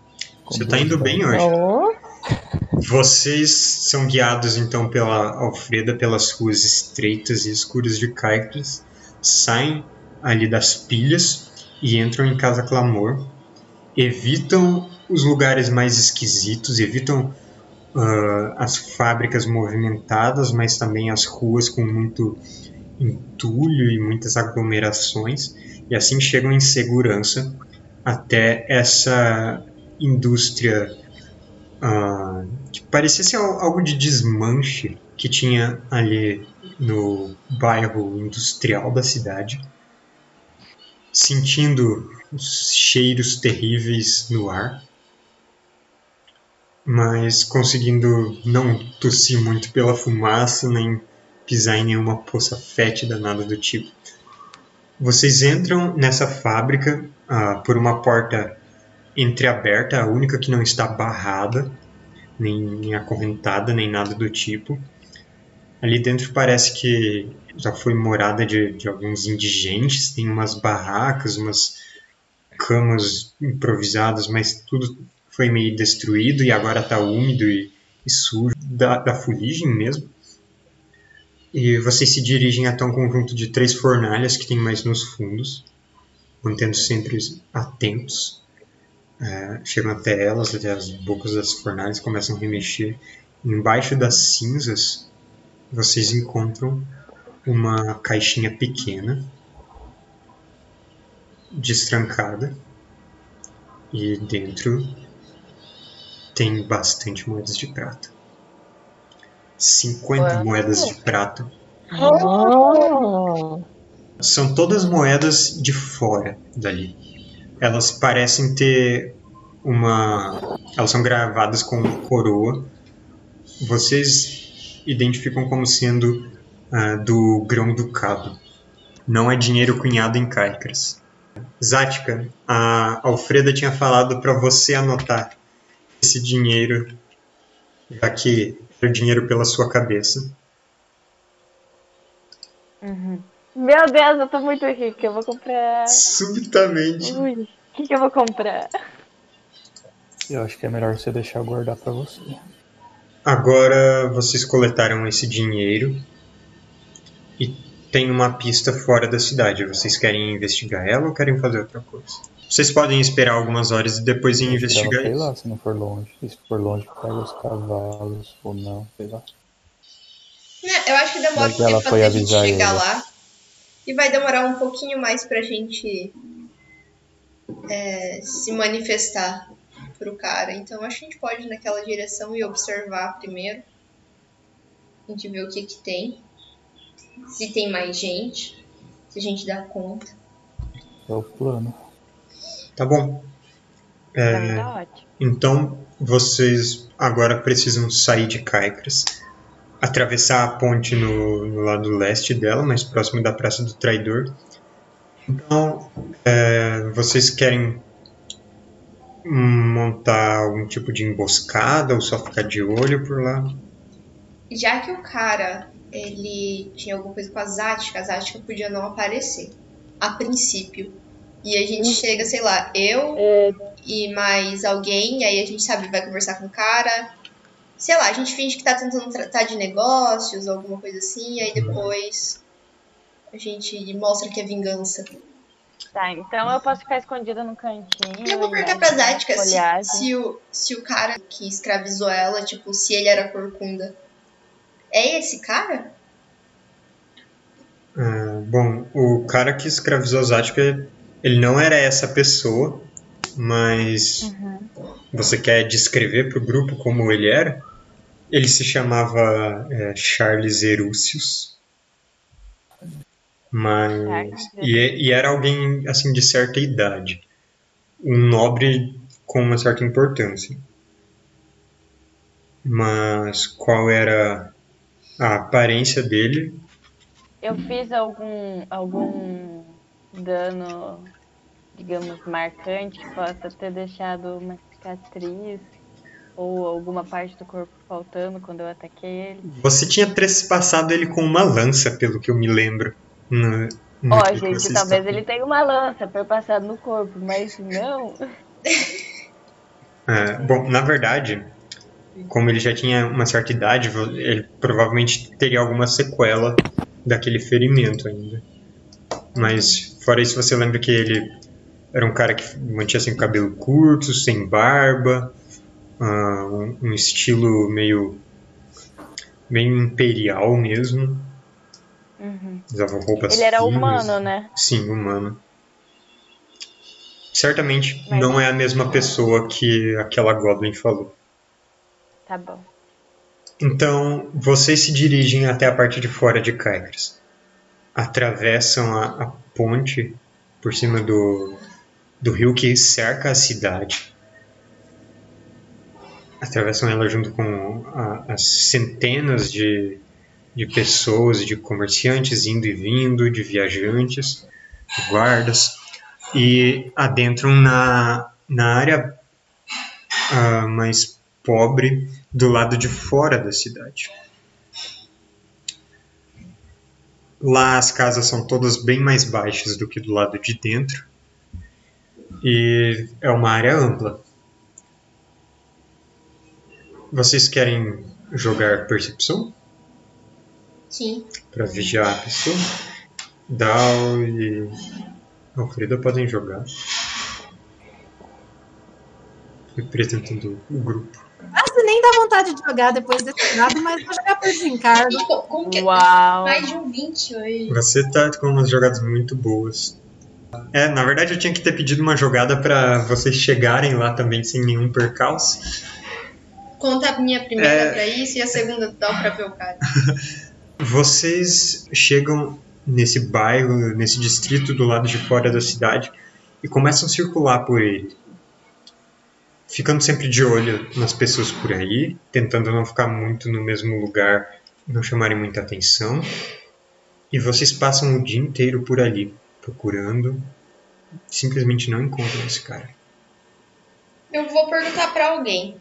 Você tá indo bem hoje. Ó, Vocês são guiados então pela Alfreda pelas ruas estreitas e escuras de Caicles, saem ali das pilhas e entram em Casa Clamor, evitam os lugares mais esquisitos, evitam ah, as fábricas movimentadas, mas também as ruas com muito entulho e muitas aglomerações, e assim chegam em segurança até essa indústria ah, que parecia ser al- algo de desmanche que tinha ali no bairro industrial da cidade, sentindo os cheiros terríveis no ar, mas conseguindo não tossir muito pela fumaça, nem pisar em nenhuma poça fétida, nada do tipo. Vocês entram nessa fábrica ah, por uma porta entreaberta, a única que não está barrada, nem, nem acorrentada, nem nada do tipo. Ali dentro parece que já foi morada de, de alguns indigentes, tem umas barracas, umas camas improvisadas, mas tudo foi meio destruído e agora está úmido e, e sujo, da, da fuligem mesmo. E vocês se dirigem até um conjunto de três fornalhas que tem mais nos fundos, mantendo sempre atentos. É, chegam até elas, até as bocas das fornalhas, começam a remexer. Embaixo das cinzas, vocês encontram uma caixinha pequena, destrancada, e dentro tem bastante moedas de prata. 50 Uau. moedas de prata. ó. São todas moedas de fora dali. Elas parecem ter uma. Elas são gravadas com coroa. Vocês identificam como sendo ah, do grão-ducado. Não é dinheiro cunhado em Caicras. Zática, a Alfreda tinha falado para você anotar esse dinheiro, já que era dinheiro pela sua cabeça. Uhum. Meu Deus, eu tô muito rica. Eu vou comprar. Subitamente. Ui, o que, que eu vou comprar? Eu acho que é melhor você deixar guardar pra você. Agora vocês coletaram esse dinheiro e tem uma pista fora da cidade. Vocês querem investigar ela ou querem fazer outra coisa? Vocês podem esperar algumas horas e depois ir investigar sei isso. lá se não for longe. E se for longe, pega os cavalos ou não, sei lá. Né, Eu acho que demora um tempo foi até a gente chegar ele. lá. E vai demorar um pouquinho mais pra gente é, se manifestar pro cara. Então acho que a gente pode ir naquela direção e observar primeiro. A gente vê o que que tem. Se tem mais gente. Se a gente dá conta. É o plano. Tá bom. É, tá ótimo. então vocês agora precisam sair de Caicras, atravessar a ponte no, no lado leste dela, mais próximo da Praça do Traidor. Então, é, vocês querem montar algum tipo de emboscada ou só ficar de olho por lá? Já que o cara ele tinha alguma coisa com a Zática, a Zática podia não aparecer. A princípio. E a gente chega, sei lá, eu É, e mais alguém, e aí a gente sabe, vai conversar com o cara. Sei lá, a gente finge que tá tentando tratar de negócios, alguma coisa assim, e aí depois a gente mostra que é vingança. Tá, então eu posso ficar escondida no cantinho. Eu vou perguntar pra Zática se, se, o, se o cara que escravizou ela, tipo, se ele era corcunda. É esse cara? Ah, bom, o cara que escravizou Zática, ele não era essa pessoa, mas Uhum. você quer descrever pro grupo como ele era? Ele se chamava é, Charles Erúcius, mas e, e era alguém assim de certa idade, um nobre com uma certa importância. Mas qual era a aparência dele? Eu fiz algum, algum dano, digamos, marcante que possa ter deixado uma cicatriz ou alguma parte do corpo faltando quando eu ataquei ele. Você tinha trespassado ele com uma lança, pelo que eu me lembro. No, no Ó, gente, talvez está- ele tenha uma lança perpassada no corpo, mas não. É, bom, na verdade, como ele já tinha uma certa idade, ele provavelmente teria alguma sequela daquele ferimento ainda. Mas, fora isso, você lembra que ele era um cara que mantinha assim, cabelo curto, sem barba, ah, um, um estilo meio, meio imperial mesmo. Uhum. Usava roupas Ele era finas. humano, né? Sim, humano. Certamente Mas- não é a mesma pessoa que aquela Goblin falou. Tá bom. Então, vocês se dirigem até a parte de fora de Caicras. Atravessam a, a ponte por cima do, do rio que cerca a cidade. Atravessam ela junto com a- as centenas de, de pessoas, de comerciantes indo e vindo, de viajantes, de guardas, e adentram na, na área ah, mais pobre do lado de fora da cidade. Lá as casas são todas bem mais baixas do que do lado de dentro. E é uma área ampla. Vocês querem jogar percepção Sim. para vigiar a pessoa? Dal e Alfreda podem jogar. Representando o grupo. Quase nem dá vontade de jogar depois desse dado, mas vou jogar por desencargo. Co- Como que Uau! mais de um 20 hoje? Você tá com umas jogadas muito boas. É, na verdade eu tinha que ter pedido uma jogada pra vocês chegarem lá também sem nenhum percalço. Conta a minha primeira É. pra isso e a segunda dá pra ver o cara. Vocês chegam nesse bairro, nesse distrito do lado de fora da cidade e começam a circular por ele. Ficando sempre de olho nas pessoas por aí, tentando não ficar muito no mesmo lugar, não chamarem muita atenção. E vocês passam o dia inteiro por ali, procurando. Simplesmente não encontram esse cara. Eu vou perguntar pra alguém.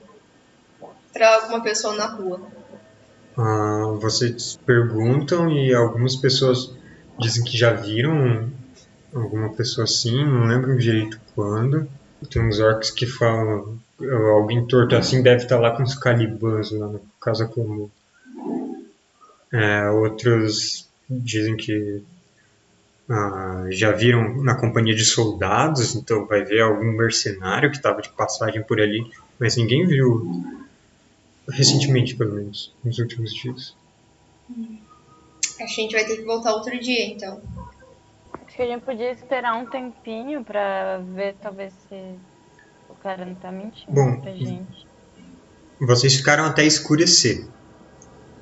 Pra alguma pessoa na rua. Ah, vocês perguntam e algumas pessoas dizem que já viram alguma pessoa assim, não lembro direito quando. Tem uns orcs que falam. Alguém torto assim deve estar lá com os calibãs lá na casa comum. É, outros dizem que ah, já viram na companhia de soldados, então vai ver algum mercenário que estava de passagem por ali, mas ninguém viu recentemente, pelo menos, nos últimos dias. A gente vai ter que voltar outro dia, então. Acho que a gente podia esperar um tempinho pra ver talvez se o cara não tá mentindo Bom, pra gente. Vocês ficaram até escurecer.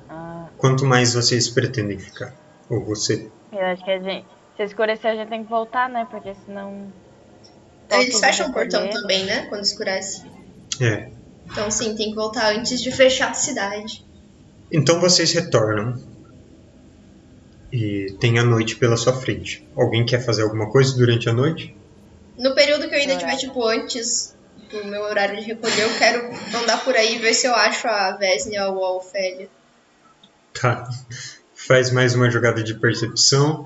Ah, Quanto mais vocês pretendem ficar? Ou você. eu acho que a gente. Se escurecer, a gente tem que voltar, né? Porque senão. Eles Volta fecham o portão também, né? Quando escurece. É. Então sim, tem que voltar antes de fechar a cidade. Então vocês retornam. E tem a noite pela sua frente. Alguém quer fazer alguma coisa durante a noite? No período que eu ainda Horário. tiver, tipo, antes do meu horário de recolher, eu quero andar por aí e ver se eu acho a Vesnia ou a Ofélia. Tá. Faz mais uma jogada de percepção.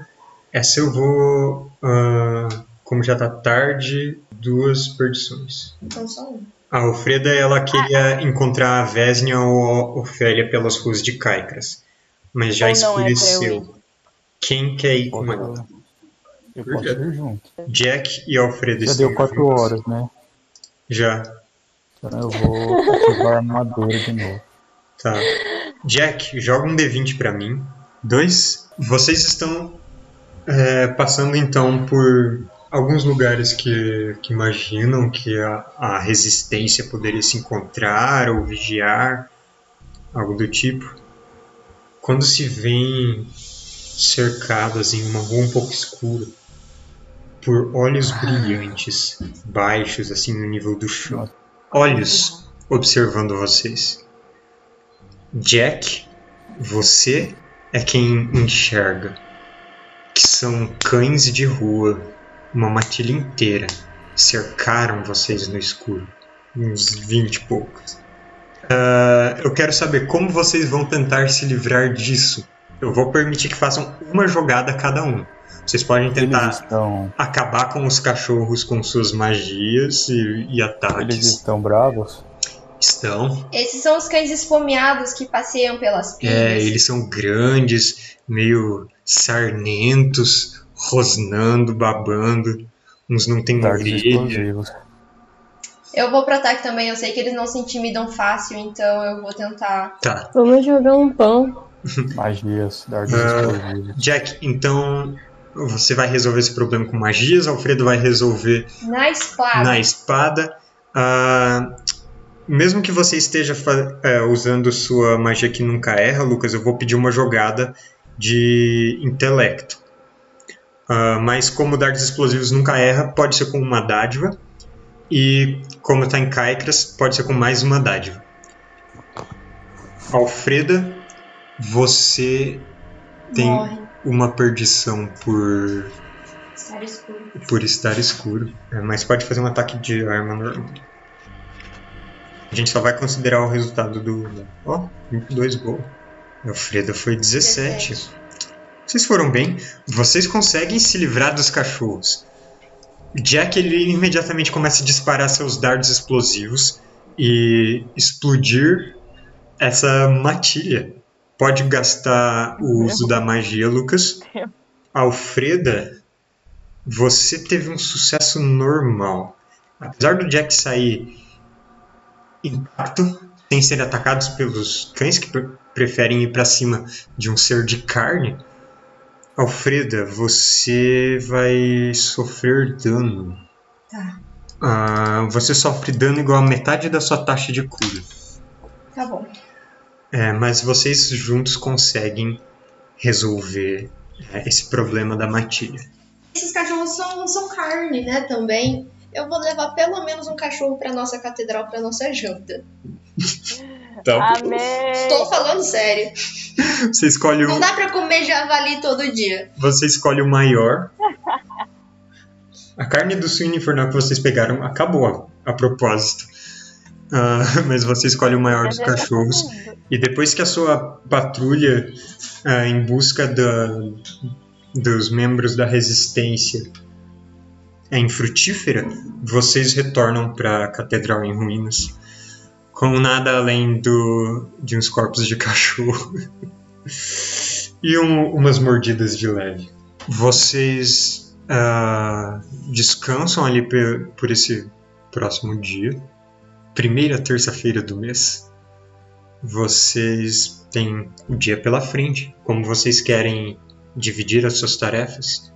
Essa eu vou. ah, como já tá tarde, duas perdições. Então só um. A Alfreda ela queria encontrar a Vesnia ou a Ofélia pelas ruas de Caicras. Mas já Ou não é escureceu. Quem quer ir com ela? Eu posso ir junto. Jack e Alfredo Já deu quatro juntos? horas, né? Já. Então eu vou ativar a armadura de novo. Tá. Jack, joga um D20 pra mim. Dois. Vocês estão é, passando então por alguns lugares que, que imaginam que a, a resistência poderia se encontrar ou vigiar, algo do tipo. Quando se veem cercadas em uma rua um pouco escura por olhos brilhantes, baixos assim no nível do chão. Olhos observando vocês. Jack, você é quem enxerga que são cães de rua, uma matilha inteira, cercaram vocês no escuro, uns 20 e poucos. Ah, eu quero saber como vocês vão tentar se livrar disso. Eu vou permitir que façam uma jogada cada um. Vocês podem Eles tentar estão, acabar com os cachorros com suas magias e, e eles ataques. estão bravos? Estão. Esses são os cães esfomeados que passeiam pelas pilhas. É, eles são grandes, meio sarnentos, rosnando, babando. Uns não têm orelha. Eu vou pro ataque também, eu sei que eles não se intimidam fácil, então eu vou tentar. Tá. Vamos jogar um pão. Magias, dardos Ah. explosivos. Jack, então você vai resolver esse problema com magias, Alfredo vai resolver Na espada. na espada. Ah, mesmo que você esteja é, usando sua magia que nunca erra, Lucas, eu vou pedir uma jogada de intelecto. Ah, mas como dardos explosivos nunca erra, pode ser com uma dádiva. E como está em Caicras, pode ser com mais uma dádiva. Alfreda, você tem Morre. uma perdição por Estar escuro. por estar escuro. É, mas pode fazer um ataque de arma normal. A gente só vai considerar o resultado do. Ó, 22 gol. Alfreda foi 17. Vocês foram bem. Vocês conseguem se livrar dos cachorros. Jack ele imediatamente começa a disparar seus dardos explosivos e explodir essa matilha. Pode gastar o uso da magia, Lucas. Alfreda, você teve um sucesso normal. Apesar do Jack sair intacto, sem ser atacados pelos cães que pre- preferem ir para cima de um ser de carne, Alfreda, você vai sofrer dano. Tá. Ah, você sofre dano igual a metade da sua taxa de cura. Tá bom. É, mas vocês juntos conseguem resolver é, esse problema da matilha. Esses cachorros são, são carne, né, também. Eu vou levar pelo menos um cachorro pra nossa catedral, pra nossa janta. Tá. Amém! Estou falando sério. Você escolhe Não o, dá pra comer javali todo dia. você escolhe o maior. A carne do suíno infernal que vocês pegaram acabou a, propósito. Ah, mas você escolhe o maior dos é cachorros. E depois que a sua patrulha ah, em busca da, dos membros da resistência é infrutífera, vocês retornam para a Catedral em Ruínas com nada além do, de uns corpos de cachorro e um- umas mordidas de leve. Vocês ah, descansam ali por, por esse próximo dia, primeira terça-feira do mês. Vocês têm o dia pela frente. Como vocês querem dividir as suas tarefas?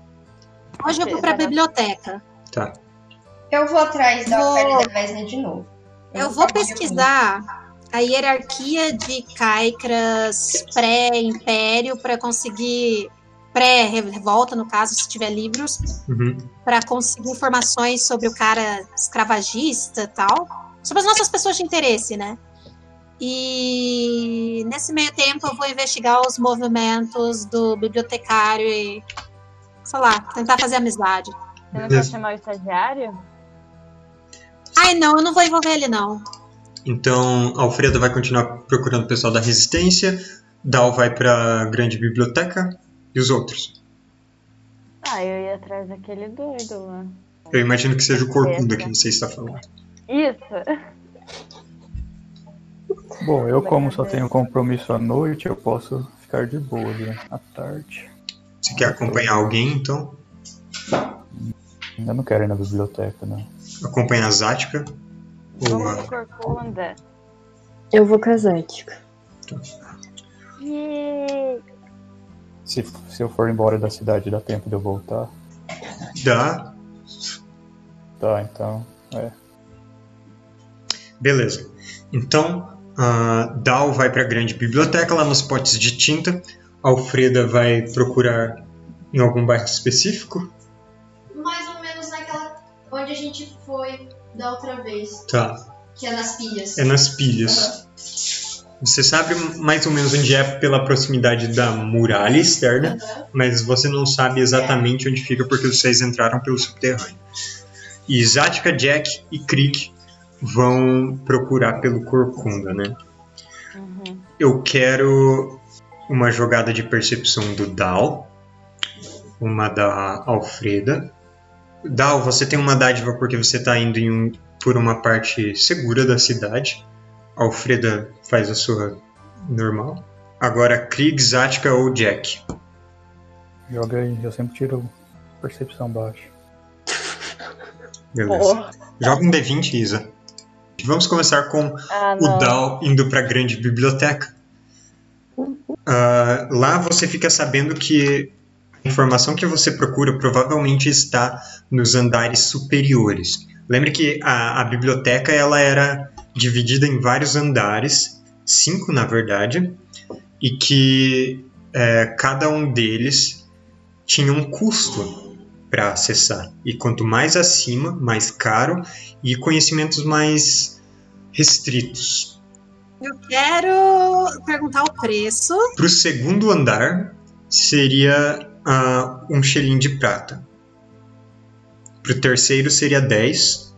Hoje eu vou pra biblioteca. Tá. Eu vou atrás da Vou- oferta da Vesna de novo. Eu vou pesquisar a hierarquia de caicras pré-império para conseguir pré-revolta, no caso, se tiver livros, Uhum. para conseguir informações sobre o cara escravagista e tal, sobre as nossas pessoas de interesse, né? E nesse meio tempo eu vou investigar os movimentos do bibliotecário e, sei lá, tentar fazer amizade. Você não quer chamar o estagiário? Ai, não, eu não vou envolver ele, não. Então, Alfredo vai continuar procurando o pessoal da Resistência, Dal vai para a grande biblioteca e os outros. Ah, eu ia atrás daquele doido lá. Eu imagino que seja o corcunda que você está falando. Isso! Bom, eu como só tenho compromisso à noite, eu posso ficar de boa ali à tarde. Você quer acompanhar alguém, então? Ainda não quero ir na biblioteca, não. Acompanhar a Zática? Ou Vamos a... Corcunda. Eu vou com a Zática. Yay! Se, se eu for embora da cidade, dá tempo de eu voltar? Dá. Tá, então. É. Beleza. Então, a Dal vai para a grande biblioteca lá nos potes de tinta. Alfreda vai procurar em algum bairro específico. Onde a gente foi da outra vez, Tá. que é nas pilhas. É nas pilhas. Você sabe mais ou menos onde é pela proximidade da muralha externa, Aham. mas você não sabe exatamente onde fica porque vocês entraram pelo subterrâneo. E Zatka, Jack e Krieg vão procurar pelo Corcunda, né? Uhum. Eu quero uma jogada de percepção do Dal, uma da Alfreda. Dal, você tem uma dádiva porque você está indo em um- por uma parte segura da cidade. Alfreda faz a sua normal. Agora, Krieg, Zatka ou Jack. Joga aí, eu sempre tiro percepção baixa. Beleza. Joga um D20, Isa. Vamos começar com Ah, o. Dal indo para a grande biblioteca. Ah, lá você fica sabendo que informação que você procura provavelmente está nos andares superiores. Lembre que a, a biblioteca ela era dividida em vários andares, cinco na verdade, e que eh, cada um deles tinha um custo para acessar. E quanto mais acima, mais caro e conhecimentos mais restritos. Eu quero perguntar o preço. Para o segundo andar seria ah, um shilling de prata. Para o terceiro seria 10.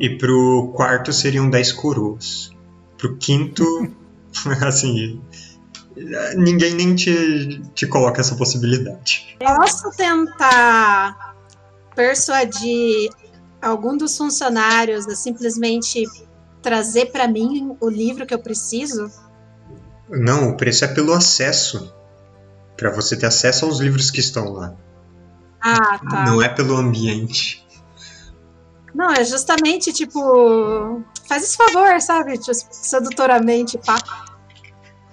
E para o quarto seriam 10 coroas. Para o quinto, assim, ninguém nem te, te coloca essa possibilidade. Posso tentar persuadir algum dos funcionários a simplesmente trazer para mim o livro que eu preciso? Não, o preço é pelo acesso. Para você ter acesso aos livros que estão lá. Ah, tá. Não é pelo ambiente. Não, é justamente tipo. Faz esse favor, sabe? Tipo, sedutoramente, pá.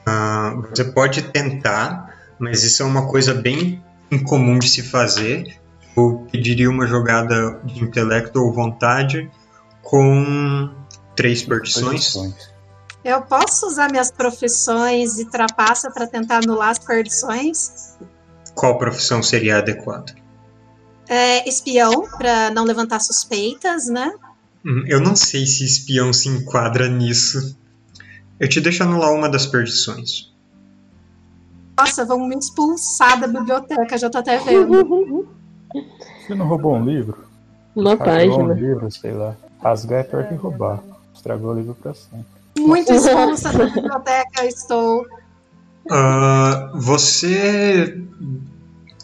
Ah, você pode tentar, mas isso é uma coisa bem incomum de se fazer. Eu pediria uma jogada de intelecto ou vontade com três perdições. Eu posso usar minhas profissões e trapaça para tentar anular as perdições? Qual profissão seria adequada? É, espião, para não levantar suspeitas, né? Hum, Eu não sei se espião se enquadra nisso. Eu te deixo anular uma das perdições. Nossa, vão me expulsar da biblioteca, já tô até vendo. Você não roubou um livro? Uma Rasgou um página. livro, sei lá. Rasgar é pior que roubar. Estragou o livro pra sempre. Muito expulsa da biblioteca estou. Ah, você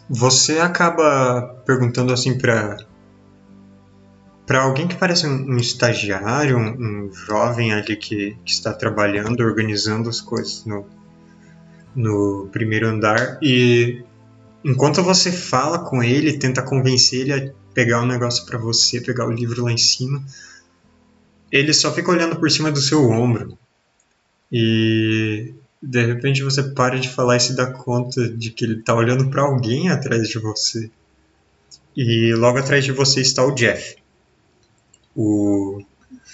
você acaba perguntando assim pra para alguém que parece um, um estagiário, um, um jovem ali que, que está trabalhando, organizando as coisas no, no primeiro andar e enquanto você fala com ele, tenta convencer ele a pegar o um negócio para você, pegar o livro lá em cima, ele só fica olhando por cima do seu ombro. E de repente você para de falar e se dá conta de que ele está olhando para alguém atrás de você. E logo atrás de você está o Jeff, o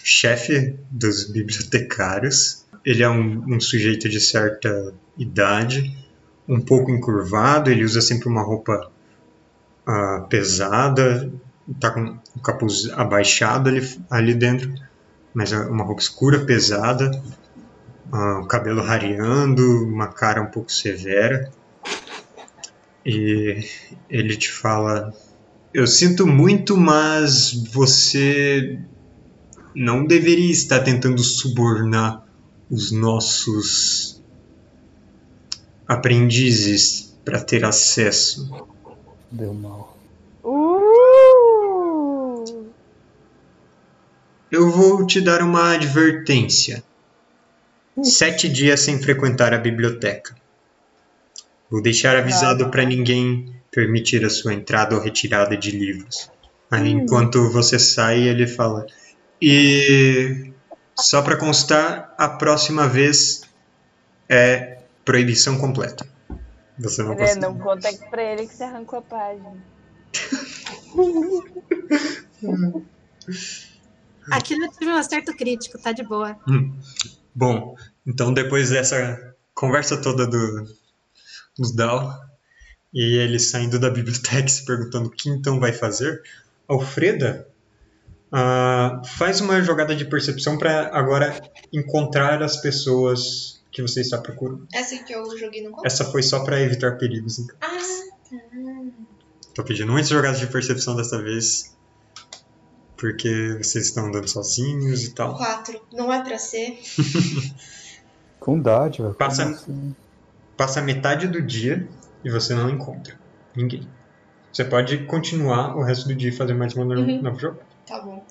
chefe dos bibliotecários. Ele é um, um sujeito de certa idade, um pouco encurvado, ele usa sempre uma roupa uh, pesada, está com o capuz abaixado ali, ali dentro, mas é uma roupa escura, pesada, uh, cabelo rareando, uma cara um pouco severa. E ele te fala: Eu sinto muito, mas você não deveria estar tentando subornar os nossos aprendizes para ter acesso. Deu mal. Uh! Eu vou te dar uma advertência. Sete dias sem frequentar a biblioteca. Vou deixar avisado para ninguém permitir a sua entrada ou retirada de livros. Aí, enquanto você sai, ele fala: E só para constar, a próxima vez é proibição completa. Você não É, consegue. não conta pra ele que você arrancou a página. Aqui eu tive um acerto crítico, tá de boa. Bom, então depois dessa conversa toda do, dos Dal e ele saindo da biblioteca e se perguntando o que então vai fazer, Alfreda ah, faz uma jogada de percepção para agora encontrar as pessoas que você está procurando. Essa que eu joguei no copo? Essa foi só para evitar perigos. Então. Ah, tá. Tô pedindo muitas jogadas de percepção dessa vez. Porque vocês estão andando sozinhos e tal. Quatro. Não é pra ser. Com dádiva. Passa- assim? Passa metade do dia e você não encontra ninguém. Você pode continuar o resto do dia e fazer mais uma no- Uhum. nova jogada. Tá bom.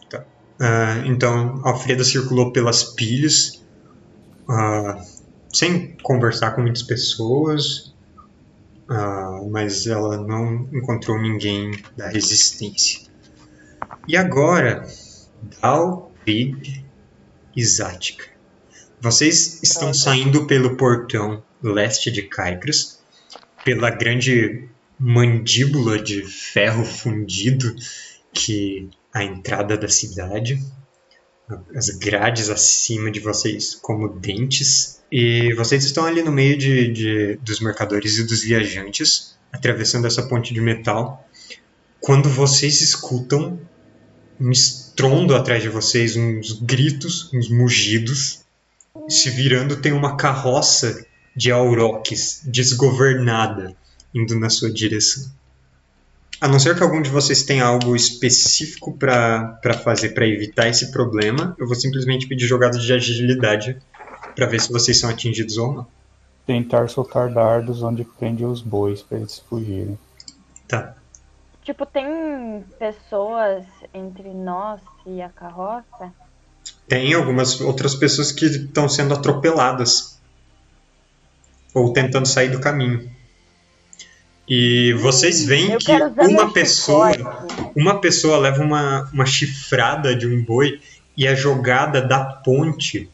Ah, então, Alfreda circulou pelas pilhas, ah, sem conversar com muitas pessoas, ah, mas ela não encontrou ninguém da resistência. E agora, Dal, Big e Zática. Vocês estão saindo pelo portão leste de Caicros, pela grande mandíbula de ferro fundido que a entrada da cidade, as grades acima de vocês como dentes, e vocês estão ali no meio de, de- dos mercadores e dos viajantes, atravessando essa ponte de metal, quando vocês escutam um estrondo atrás de vocês, uns gritos, uns mugidos, se virando tem uma carroça de auroques desgovernada indo na sua direção. A não ser que algum de vocês tenha algo específico para fazer para evitar esse problema, eu vou simplesmente pedir jogadas de agilidade para ver se vocês são atingidos ou não. Tentar soltar dardos onde prende os bois para eles fugirem. Tá. Tipo, tem pessoas entre nós e a carroça? Tem algumas outras pessoas que estão sendo atropeladas ou tentando sair do caminho. E vocês veem Eu que uma pessoa, chicote. uma pessoa leva uma, uma chifrada de um boi e é jogada da ponte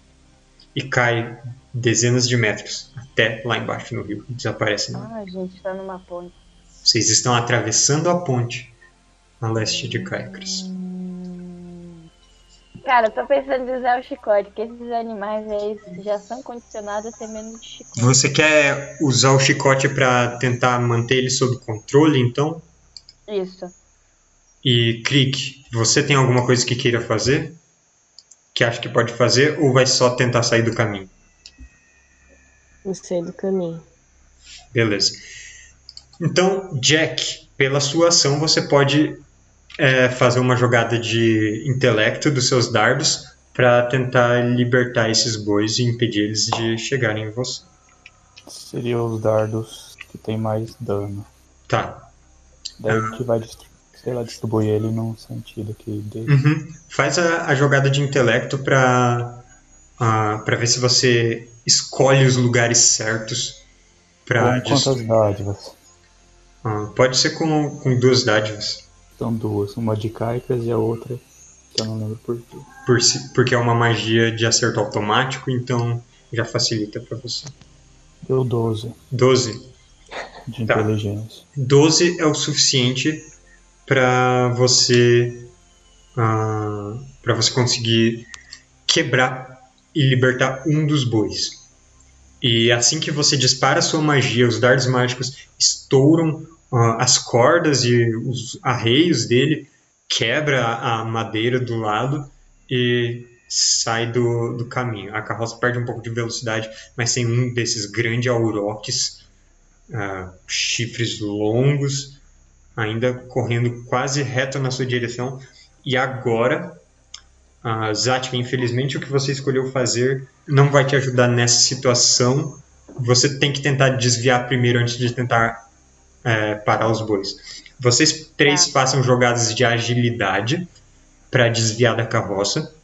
e cai dezenas de metros até lá embaixo no rio e desaparece. Ah, gente tá numa ponte. Vocês estão atravessando a ponte a leste de Caicros. Cara, eu tô pensando em usar o chicote, porque esses animais aí já são condicionados a ter menos chicote. Você quer usar o chicote para tentar manter ele sob controle, então? Isso. E Crick, você tem alguma coisa que queira fazer? Que acha que pode fazer ou vai só tentar sair do caminho? Não sei do caminho. Beleza. Então, Jack, pela sua ação você pode é, fazer uma jogada de intelecto dos seus dardos para tentar libertar esses bois e impedir eles de chegarem em você. Seria os dardos que tem mais dano. Tá. Daí gente vai, sei lá, distribuir ele num sentido dele. Uhum. Faz a, a jogada de intelecto pra, ah, pra ver se você escolhe os lugares certos Com quantas dádivas? Ah, pode ser com, com duas dádivas. São duas, uma de Caicras e a outra que eu não lembro por quê. Por si- porque é uma magia de acerto automático, então já facilita pra você. Deu 12 12. de Tá. inteligência. 12 é o suficiente para você para você conseguir quebrar e libertar um dos bois. E assim que você dispara sua magia, os dardos mágicos estouram ah, as cordas e os arreios dele, quebra a madeira do lado e sai do, do caminho. A carroça perde um pouco de velocidade, mas tem um desses grandes auroques ah, chifres longos, ainda correndo quase reto na sua direção. E agora, uh, Zatka, infelizmente o que você escolheu fazer não vai te ajudar nessa situação. Você tem que tentar desviar primeiro antes de tentar eh, parar os bois. Vocês três Tá. façam jogadas de agilidade para desviar da carroça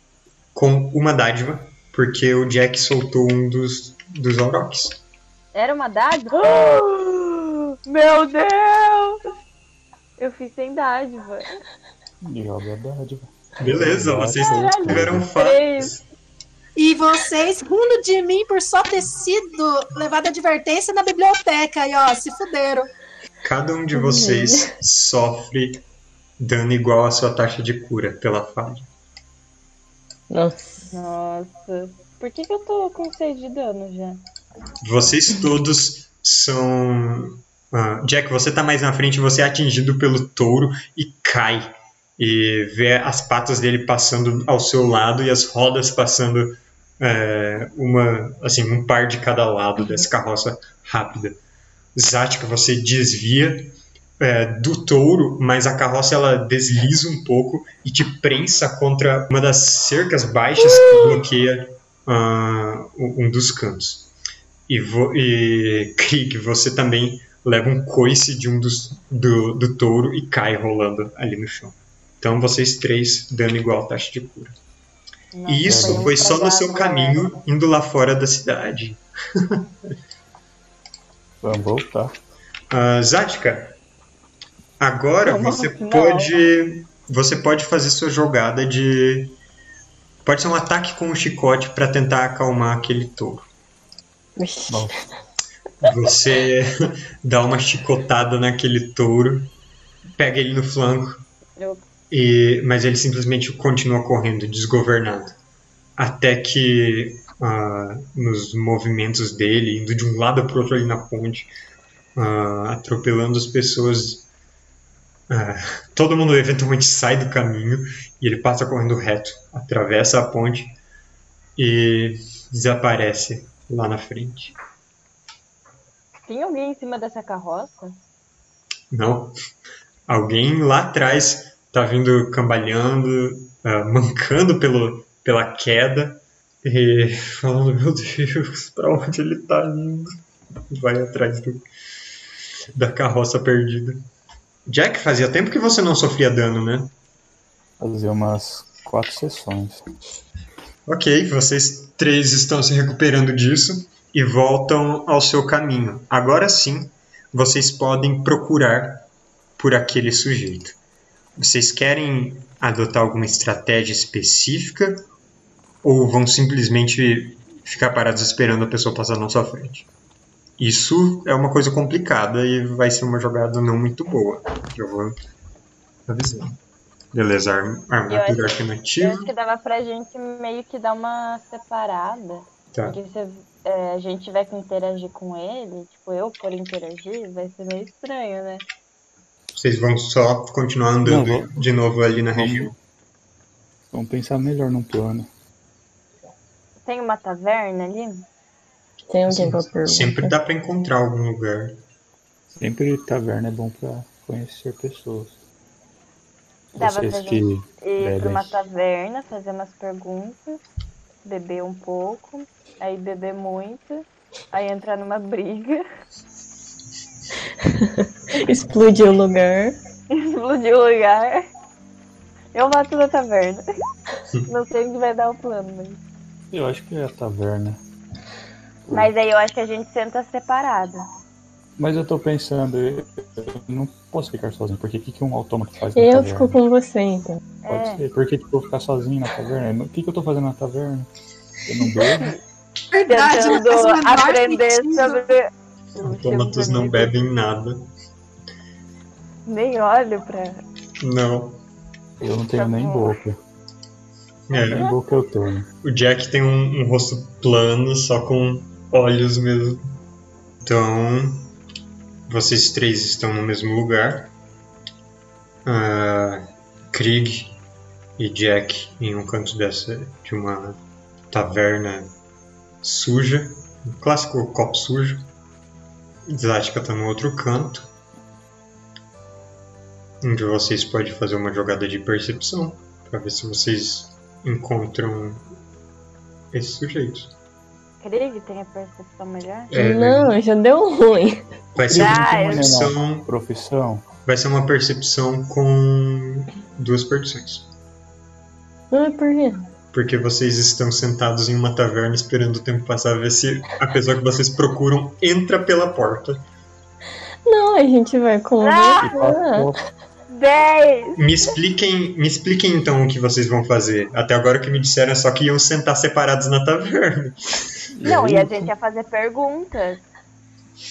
com uma dádiva, porque o Jack soltou um dos, dos auroques. Era uma dádiva? Meu Deus! Eu fiz sem dádiva. Joga a dádiva. Beleza, vocês Caralho, tiveram fatos. E vocês rindo de mim por só ter sido levado advertência na biblioteca. E ó, se fuderam. Cada um de vocês sofre dano igual à sua taxa de cura pela falha. Nossa. Nossa. Por que, que eu tô com 6 de dano já? Vocês todos são. ah, Jack, você tá mais na frente, você é atingido pelo touro e cai. E vê as patas dele passando ao seu lado e as rodas passando é, uma, assim, um par de cada lado dessa carroça rápida. Zatka, você desvia é, do touro, mas a carroça ela desliza um pouco e te prensa contra uma das cercas baixas que bloqueia um um dos cantos. E, vo e Krieg, você também leva um coice de um dos do, do touro e cai rolando ali no chão. Então vocês três dando igual taxa de cura. Nossa, E isso um foi só no seu caminho indo lá fora da cidade. Vamos voltar. Ah, Zatka, agora Não, você não. pode você pode fazer sua jogada de pode ser um ataque com o chicote para tentar acalmar aquele touro. Bom, Você dá uma chicotada naquele touro, pega ele no flanco, Eu- e, mas ele simplesmente continua correndo, desgovernado. Até que, ah, nos movimentos dele, indo de um lado para o outro ali na ponte, ah, atropelando as pessoas, ah, todo mundo eventualmente sai do caminho e ele passa correndo reto, atravessa a ponte e desaparece lá na frente. Tem alguém em cima dessa carroça? Não. Alguém lá atrás tá vindo cambalhando, ah, mancando pelo, pela queda e falando: Meu Deus, pra onde ele tá indo? Vai atrás do, da carroça perdida. Jack, fazia tempo que você não sofria dano, né? fazer umas quatro sessões. Ok, vocês três estão se recuperando disso e voltam ao seu caminho. Agora sim, vocês podem procurar por aquele sujeito. Vocês querem adotar alguma estratégia específica ou vão simplesmente ficar parados esperando a pessoa passar na sua frente? Isso é uma coisa complicada e vai ser uma jogada não muito boa. Eu vou avisar. Beleza, arm- armadura Eu acho- Eu alternativa. acho que dava pra gente meio que dar uma separada. Tá. Porque se é, a gente tiver que interagir com ele, tipo, eu por interagir, vai ser meio estranho, né? Vocês vão só continuar andando Não, de novo ali na região. Vamos, vamos pensar melhor num plano. Tem uma taverna ali? Tem alguém pra perguntar? Sempre dá pra encontrar algum lugar. Sempre taverna é bom pra conhecer pessoas. Dava Vocês pra que Ir pra uma taverna, fazer umas perguntas, beber um pouco, aí beber muito, aí entrar numa briga. Explodiu o lugar. Explodiu o lugar. Eu mato na taverna. Não sei onde vai dar o plano, mas. Eu acho que é a taverna. Mas aí eu acho que a gente senta separado. Mas eu tô pensando, eu eu não posso ficar sozinho. Por que, que que um autômato faz na Eu taverna? fico com você, então. Pode É. ser. Por que, que eu vou ficar sozinho na taverna? O que, que eu tô fazendo na taverna? Eu não bebo? Verdade, o Tentando menor aprender sentido. sobre. Autômatos não bebem nada. Nem olho pra. Não. Eu não tenho nem boca. É, Nem boca eu tenho. o Jack tem um, um rosto plano, só com olhos mesmo. Então, vocês três estão no mesmo lugar. Ah, Krieg e Jack em um canto dessa de uma taverna suja, um clássico copo sujo. Zatka está no outro canto, onde vocês podem fazer uma jogada de percepção para ver se vocês encontram esses sujeitos. Krieg tem a percepção melhor? É, Não, já deu ruim. Vai ser Ah, uma eu- percepção, Profissão? vai ser uma percepção com duas perdições. Ah, por quê? Porque vocês estão sentados em uma taverna esperando o tempo passar, ver se a pessoa que vocês procuram entra pela porta. Não, a gente vai conversar. passou. 10! Me expliquem, me expliquem então o que vocês vão fazer. Até agora o que me disseram é só que iam sentar separados na taverna. Não, e a gente ia fazer perguntas.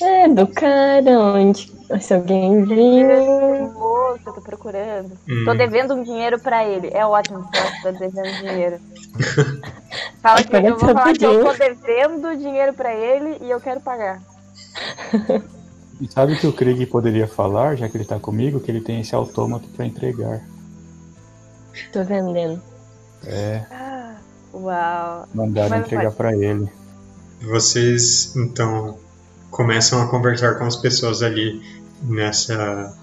É, do cara, onde. Se alguém viu. Moço, eu tô procurando. Hum. Tô devendo um dinheiro pra ele. É ótimo que você tá devendo dinheiro. Fala que eu vou falar que eu tô devendo dinheiro pra ele e eu quero pagar. E sabe o que o Krieg poderia falar, já que ele tá comigo, que ele tem esse autômato pra entregar. Tô vendendo. É, Ah, uau. mandaram Mas entregar vai- pra ele. Vocês então começam a conversar com as pessoas ali nessa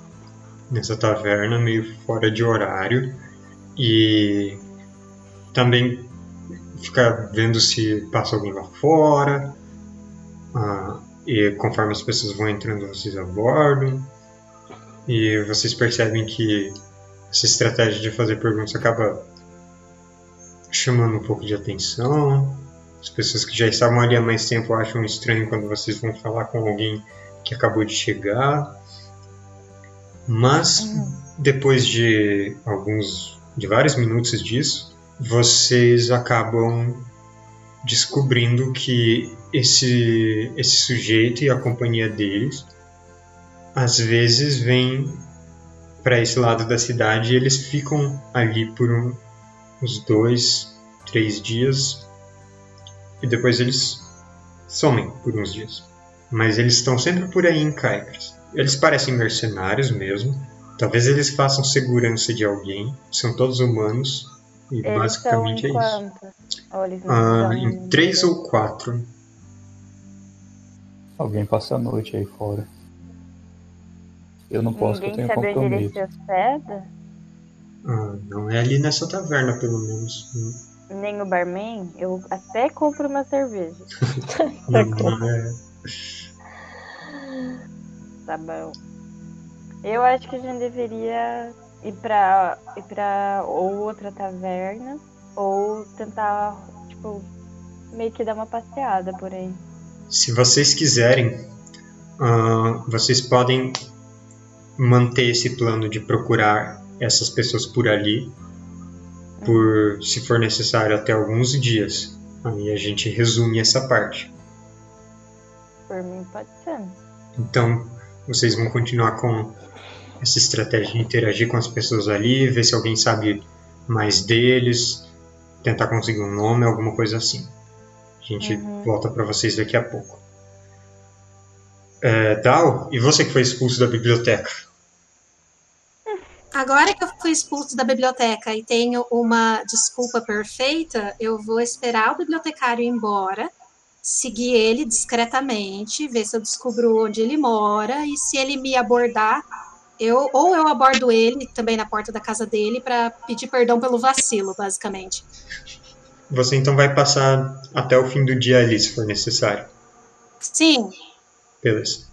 nessa taverna meio fora de horário. E também ficar vendo se passa alguém lá fora ah, e conforme as pessoas vão entrando vocês abordam. E vocês percebem que essa estratégia de fazer perguntas acaba chamando um pouco de atenção as pessoas que já estavam ali há mais tempo acham estranho quando vocês vão falar com alguém que acabou de chegar. Mas depois de alguns de vários minutos disso, vocês acabam descobrindo que esse esse sujeito e a companhia deles às vezes vêm para esse lado da cidade e eles ficam ali por um- uns dois, três dias e depois eles somem por uns dias. Mas eles estão sempre por aí em Caicras. Eles parecem mercenários mesmo. Talvez eles façam segurança de alguém. São todos humanos. E Eles basicamente são é isso. Ah, em três ou quatro. Alguém passa a noite aí fora. Eu não posso, que eu Ninguém tenho compromisso. Ah, não é ali nessa taverna, pelo menos. Nem o barman? Eu até compro uma cerveja. É. Tá bom. Eu acho que a gente deveria ir pra, ir pra ou outra taverna ou tentar, tipo, meio que dar uma passeada por aí. Se vocês quiserem, ah, vocês podem manter esse plano de procurar essas pessoas por ali, por se for necessário até alguns dias. Aí a gente resume essa parte. Por mim pode ser. Então, vocês vão continuar com essa estratégia de interagir com as pessoas ali, ver se alguém sabe mais deles, tentar conseguir um nome, alguma coisa assim. A gente Uhum. volta para vocês daqui a pouco. É, Dal, e você que foi expulso da biblioteca? Agora que eu fui expulso da biblioteca e tenho uma desculpa perfeita, eu vou esperar o bibliotecário ir embora, seguir ele discretamente, ver se eu descubro onde ele mora e se ele me abordar, eu ou eu abordo ele também na porta da casa dele para pedir perdão pelo vacilo, basicamente. Você então vai passar até o fim do dia ali, se for necessário. Sim, Beleza.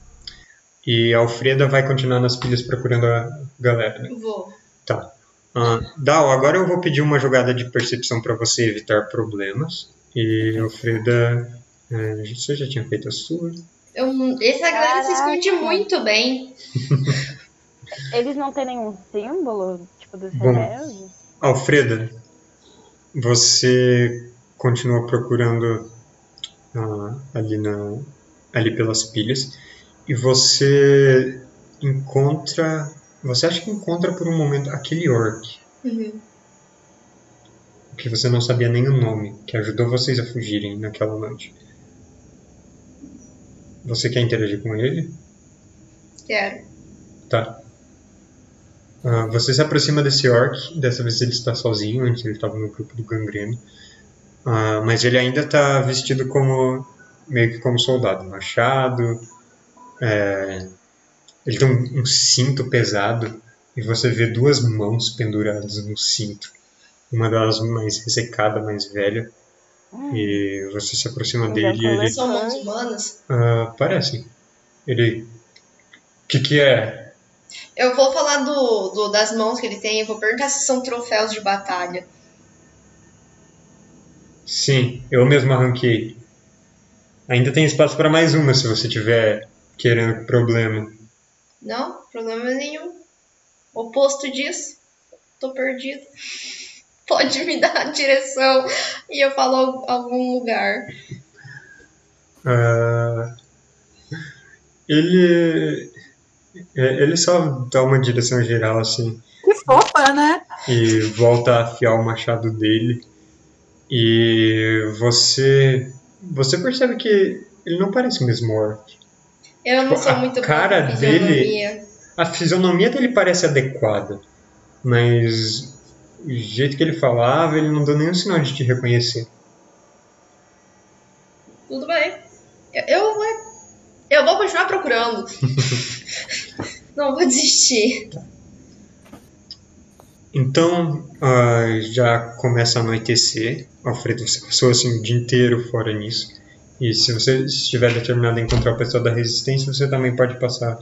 E a Alfreda vai continuar nas pilhas procurando a galera, né? Vou. Tá. Ah, Dal, agora eu vou pedir uma jogada de percepção para você evitar problemas. E Alfreda, é, você já tinha feito a sua? Eu, essa galera se esconde muito bem. Eles não têm nenhum símbolo, tipo, dos Bom. rebeldes? Alfreda, você continua procurando ah, ali, na, ali pelas pilhas e você encontra. Você acha que encontra por um momento aquele orc Uhum. que você não sabia nem o nome, que ajudou vocês a fugirem naquela noite. Você quer interagir com ele? Quero. Tá. Ah, você se aproxima desse orc, dessa vez ele está sozinho, antes ele estava no grupo do gangreno. Ah, mas ele ainda está vestido como meio que como soldado, machado. é, ele tem um, um cinto pesado e você vê duas mãos penduradas no cinto. Uma delas mais ressecada, mais velha. E você se aproxima Ele dele e é ele São mãos humanas. ah, parece. Ele. O que, que é? Eu vou falar do, do- das mãos que ele tem. Eu vou perguntar se são troféus de batalha. Sim, eu mesmo arranquei. Ainda tem espaço para mais uma se você tiver querendo problema. Não, problema nenhum. Oposto disso, tô perdido. Pode me dar a direção e eu falo al- algum lugar. Ah, ele. é, Ele só dá uma direção geral assim Que fofa, né? e volta a afiar o machado dele. E você. Você percebe que ele não parece o mesmo orc. Eu não Tipo, sou a muito boa cara com dele-. A fisionomia dele parece adequada, mas o jeito que ele falava, ele não deu nenhum sinal de te reconhecer. Tudo bem. Eu, eu, eu vou continuar procurando. não vou desistir. Então, ah, já começa a anoitecer. Alfredo, você passou assim, o dia inteiro fora nisso. E se você estiver determinado a encontrar o pessoal da resistência, você também pode passar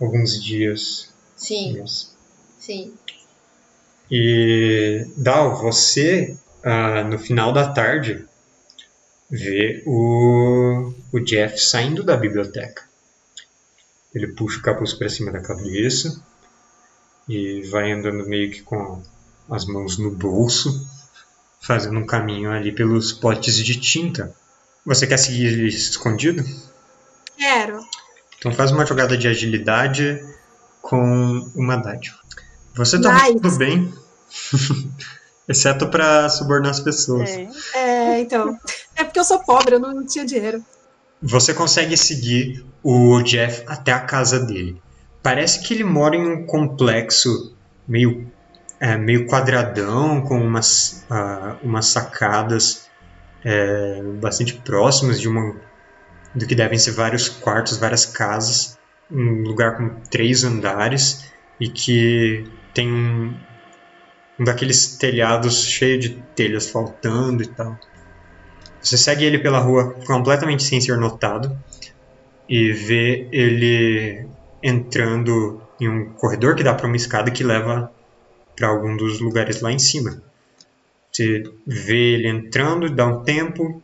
alguns dias. Sim, nessa. sim. E, Dal, você, ah, no final da tarde, vê o, o Jeff saindo da biblioteca. Ele puxa o capuz para cima da cabeça e vai andando meio que com as mãos no bolso, fazendo um caminho ali pelos potes de tinta. Você quer seguir ele escondido? Quero. Então faz uma jogada de agilidade com uma dádiva. Você tá Nice. tudo bem, exceto para subornar as pessoas. Sim. É, então. É porque eu sou pobre, eu não tinha dinheiro. Você consegue seguir o Jeff até a casa dele. Parece que ele mora em um complexo meio, é, meio quadradão, com umas, ah, umas sacadas é, bastante próximas de uma, do que devem ser vários quartos, várias casas. Um lugar com três andares e que tem um, um daqueles telhados cheio de telhas faltando e tal. Você segue ele pela rua completamente sem ser notado e vê ele entrando em um corredor que dá para uma escada que leva para algum dos lugares lá em cima. Você vê ele entrando, dá um tempo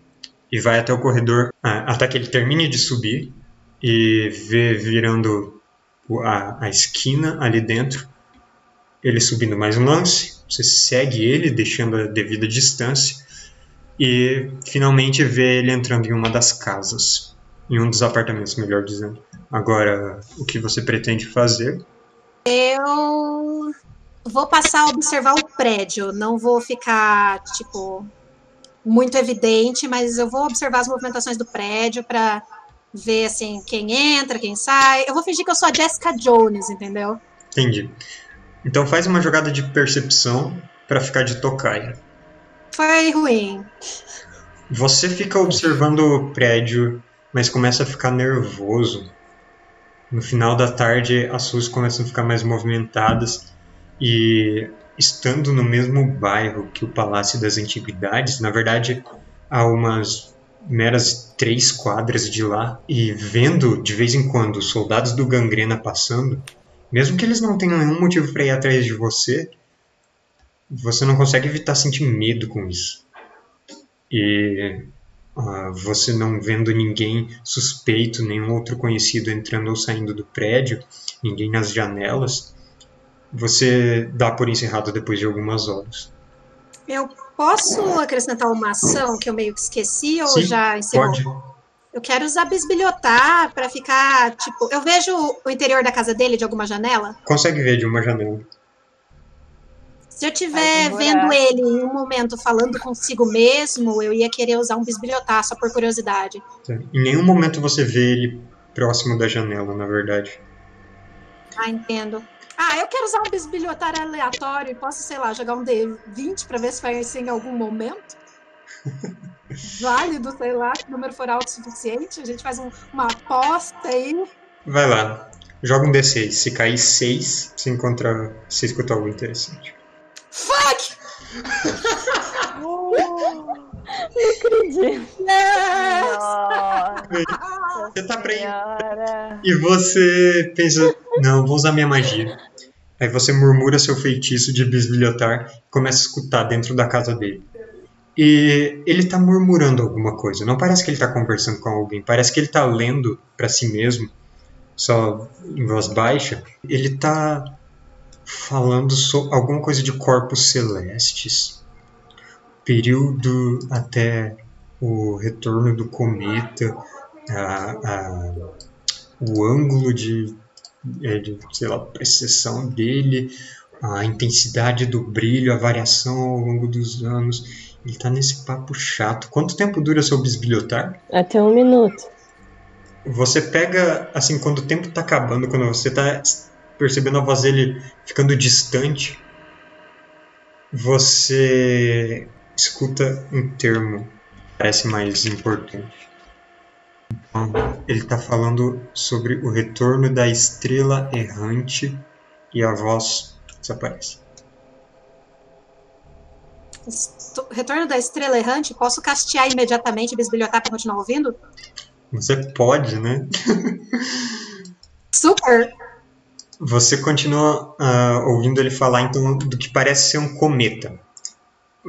e vai até o corredor ah, até que ele termine de subir e vê virando a, a esquina ali dentro ele subindo mais um lance. Você segue ele, deixando a devida distância e finalmente vê ele entrando em uma das casas, em um dos apartamentos, melhor dizendo. Agora, o que você pretende fazer? Eu vou passar a observar o prédio. Não vou ficar, tipo, muito evidente, mas eu vou observar as movimentações do prédio para ver, assim, quem entra, quem sai. Eu vou fingir que eu sou a Jessica Jones, entendeu? Entendi. Então faz uma jogada de percepção para ficar de tocaia. Foi ruim. Você fica observando o prédio, mas começa a ficar nervoso. No final da tarde, as ruas começam a ficar mais movimentadas e estando no mesmo bairro que o Palácio das Antiguidades, na verdade, a umas meras três quadras de lá e vendo de vez em quando os soldados do Gangrena passando, mesmo que eles não tenham nenhum motivo para ir atrás de você, você não consegue evitar sentir medo com isso. E ah, você não vendo ninguém suspeito, nenhum outro conhecido entrando ou saindo do prédio, ninguém nas janelas, você dá por encerrado depois de algumas horas. Eu posso acrescentar uma ação que eu meio que esqueci ou Sim, já encerrou? Pode. Eu quero usar bisbilhotar pra ficar, tipo, eu vejo o interior da casa dele de alguma janela. Consegue ver de uma janela. Se eu estiver vendo ele em um momento falando consigo mesmo, eu ia querer usar um bisbilhotar só por curiosidade. Tá? Em nenhum momento você vê ele próximo da janela, na verdade. Ah, entendo. Ah, eu quero usar um bisbilhotar aleatório e posso, sei lá, jogar um D20 pra ver se vai ser em algum momento. Válido, sei lá, se o número for alto o suficiente. A gente faz um- uma aposta aí. Vai lá. Joga um D6. Se cair 6, você encontra. Você escuta algo interessante. Fuck! Acredito. Yes! Nossa Você tá senhora. E você pensa, não, vou usar minha magia. Aí você murmura seu feitiço de bisbilhotar e começa a escutar dentro da casa dele. E ele tá murmurando alguma coisa. Não parece que ele tá conversando com alguém. Parece que ele tá lendo pra si mesmo, só em voz baixa. Ele tá falando sobre alguma coisa de corpos celestes. Período até o retorno do cometa. A, a, o ângulo de, é, de, sei lá, precessão dele, a intensidade do brilho, a variação ao longo dos anos. Ele tá nesse papo chato. Quanto tempo dura seu bisbilhotar? Até um minuto. Você pega, assim, quando o tempo tá acabando, quando você tá percebendo a voz dele ficando distante, você escuta um termo que parece mais importante. Então, ele está falando sobre o retorno da estrela errante e a voz desaparece. Retorno da estrela errante, posso castear imediatamente e bisbilhotar pra continuar ouvindo? Você pode, né? Super! Você continua ah, ouvindo ele falar então do que parece ser um cometa.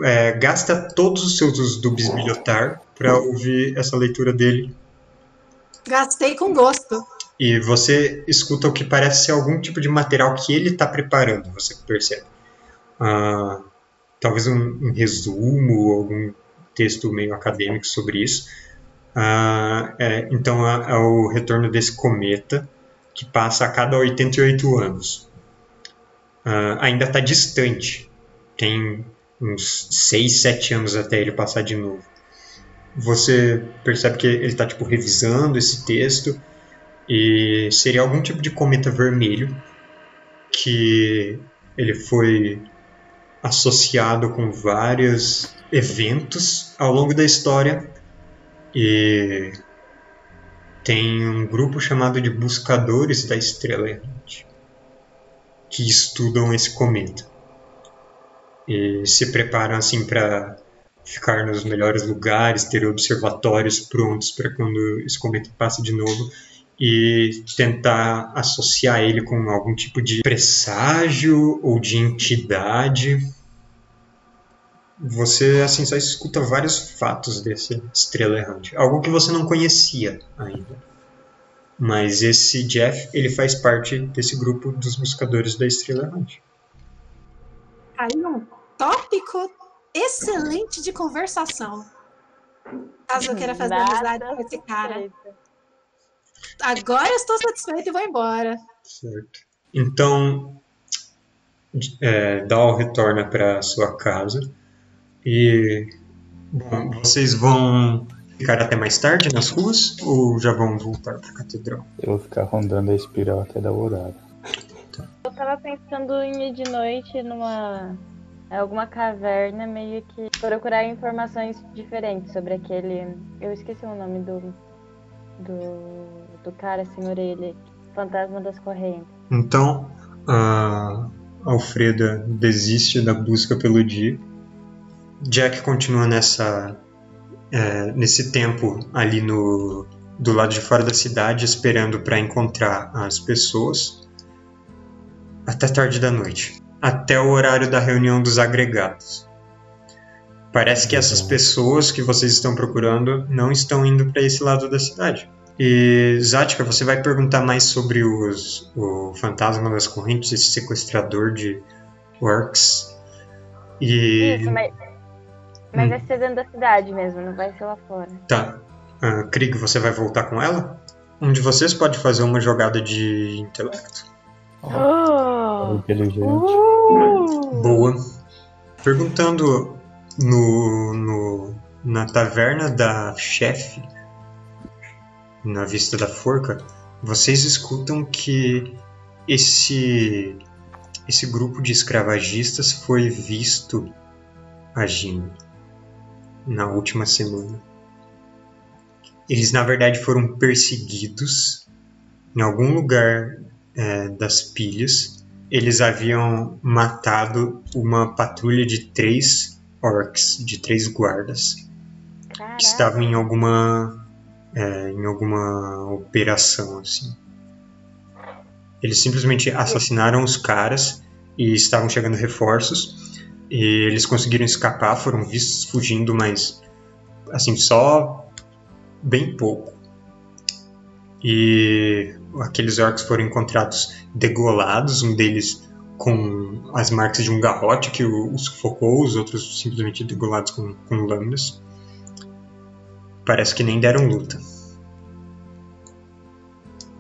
É, gasta todos os seus usos do bisbilhotar para ouvir essa leitura dele Gastei com gosto. e você escuta o que parece ser algum tipo de material que ele está preparando. Você percebe? Ah, talvez um, um resumo, algum texto meio acadêmico sobre isso. Ah, é, então é, é o retorno desse cometa que passa a cada 88 anos. Ah, ainda está distante. Tem uns 6, 7 anos até ele passar de novo. Você percebe que ele está tipo revisando esse texto e seria algum tipo de cometa vermelho que ele foi associado com vários eventos ao longo da história e tem um grupo chamado de Buscadores da Estrela Errante que estudam esse cometa e se preparam assim para ficar nos melhores lugares, ter observatórios prontos para quando esse cometa passe de novo e tentar associar ele com algum tipo de presságio ou de entidade. Você assim só escuta vários fatos desse estrela errante, algo que você não conhecia ainda. Mas esse Jeff, ele faz parte desse grupo dos buscadores da estrela errante. Um tópico excelente de conversação. Caso eu queira fazer Nada amizade com esse cara. Agora eu estou satisfeita e vou embora. Certo. Então, é, Dal retorna para sua casa e bom, vocês vão ficar até mais tarde nas ruas ou já vão voltar para a catedral? Eu vou ficar rondando a espiral até dar o horário. Eu tava pensando em ir de noite numa. Em alguma caverna, meio que procurar informações diferentes sobre aquele. Eu esqueci o nome do. do. do cara sem orelha. Fantasma das correntes. Então, a Alfreda desiste da busca pelo dia. Jack continua nessa é, nesse tempo ali no do lado de fora da cidade esperando para encontrar as pessoas até tarde da noite, até o horário da reunião dos agregados. Parece que essas pessoas que vocês estão procurando não estão indo para esse lado da cidade. E Zatka, você vai perguntar mais sobre os, o fantasma das correntes, esse sequestrador de orcs. E. Isso, mas, mas Hum. vai ser dentro da cidade mesmo, não vai ser lá fora. Tá. Uh, Krieg, você vai voltar com ela? Um de vocês pode fazer uma jogada de intelecto. Oh! inteligente. Uh! Boa. Perguntando no, no, na taverna da chefe, na vista da forca, vocês escutam que esse, esse grupo de escravagistas foi visto agindo na última semana. Eles, na verdade, foram perseguidos em algum lugar eh, das pilhas eles haviam matado uma patrulha de três orcs, de três guardas, Caraca. que estavam em alguma é, em alguma operação assim. Eles simplesmente assassinaram os caras e estavam chegando reforços e eles conseguiram escapar, foram vistos fugindo, mas assim só bem pouco. E aqueles orcs foram encontrados degolados, um deles com as marcas de um garrote que o, o sufocou, os outros simplesmente degolados com, com lâminas. Parece que nem deram luta.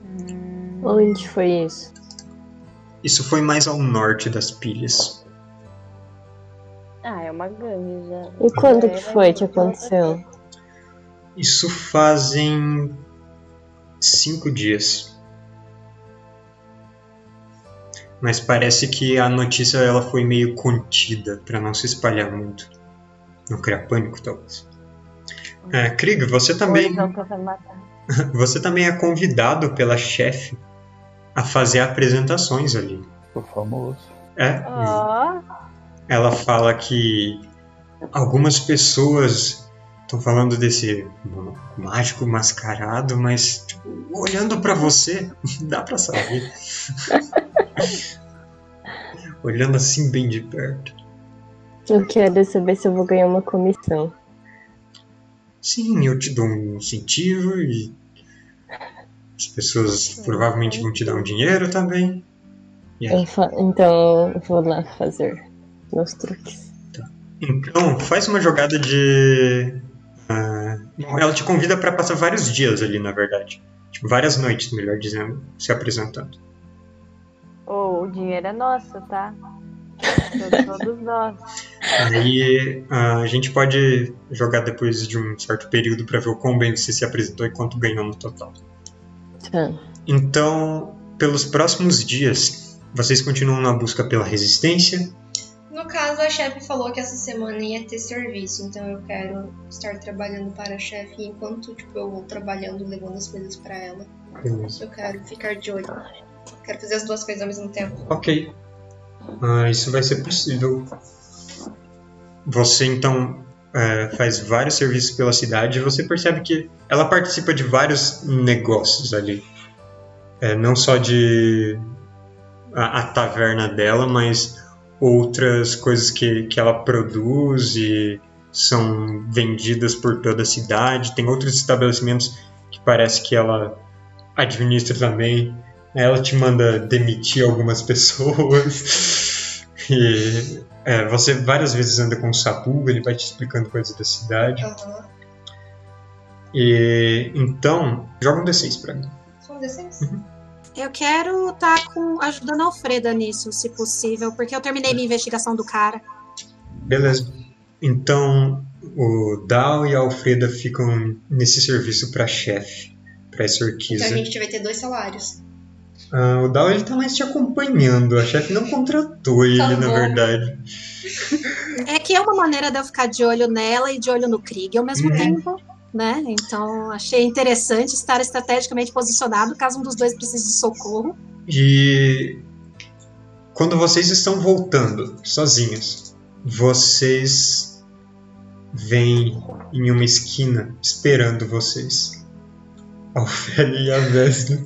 Hum, Onde foi isso? Isso foi mais ao norte das pilhas. Ah, é uma gangue já. E quando É, que foi que aconteceu? Isso fazem cinco dias. Mas parece que a notícia ela foi meio contida para não se espalhar muito. Não criar pânico, talvez. É, Krieg, você também, matar. você também é convidado pela chefe a fazer apresentações ali. O famoso. É, Ó, ela fala que algumas pessoas estão falando desse mágico mascarado, mas tipo, olhando pra você, dá pra saber. olhando assim bem de perto. Eu quero saber se eu vou ganhar uma comissão. Sim, eu te dou um incentivo e as pessoas provavelmente vão te dar um dinheiro também. Eu Então eu vou lá fazer meus truques. Então, faz uma jogada de. bom, ela te convida para passar vários dias ali, na verdade. Tipo, várias noites, melhor dizendo, se apresentando. Oh, o dinheiro é nosso, tá? São todos nós. Aí ah, a gente pode jogar depois de um certo período para ver o quão bem você se apresentou e quanto ganhou no total. Tá. Então, pelos próximos dias, vocês continuam na busca pela resistência. No caso, a chefe falou que essa semana ia ter serviço, então eu quero estar trabalhando para a chefe enquanto tipo, eu vou trabalhando, levando as coisas para ela. Eu quero ficar de olho. Quero fazer as duas coisas ao mesmo tempo. Ok. Ah, isso vai ser possível. Você então é, faz vários serviços pela cidade e você percebe que ela participa de vários negócios ali. É, não só de a, a taverna dela, mas outras coisas que, que ela produz e são vendidas por toda a cidade. Tem outros estabelecimentos que parece que ela administra também. Ela te manda demitir algumas pessoas. e é, você várias vezes anda com o Sabu, ele vai te explicando coisas da cidade. Aham. E então, joga um D6 pra mim. São 16? Eu quero estar com, ajudando a Alfreda nisso, se possível, porque eu terminei minha investigação do cara. Beleza. Então, o Dal e a Alfreda ficam nesse serviço pra chefe, pra essa Então a orquiza. gente vai ter dois salários. Ah, o Dal ele tá mais te acompanhando, a chefe não contratou ele, Tá na verdade. É que é uma maneira de eu ficar de olho nela e de olho no Krieg ao mesmo Uhum. tempo, né? Então achei interessante estar estrategicamente posicionado caso um dos dois precise de socorro. E quando vocês estão voltando sozinhos, vocês vem em uma esquina esperando vocês. A Ofélia e a Vesna.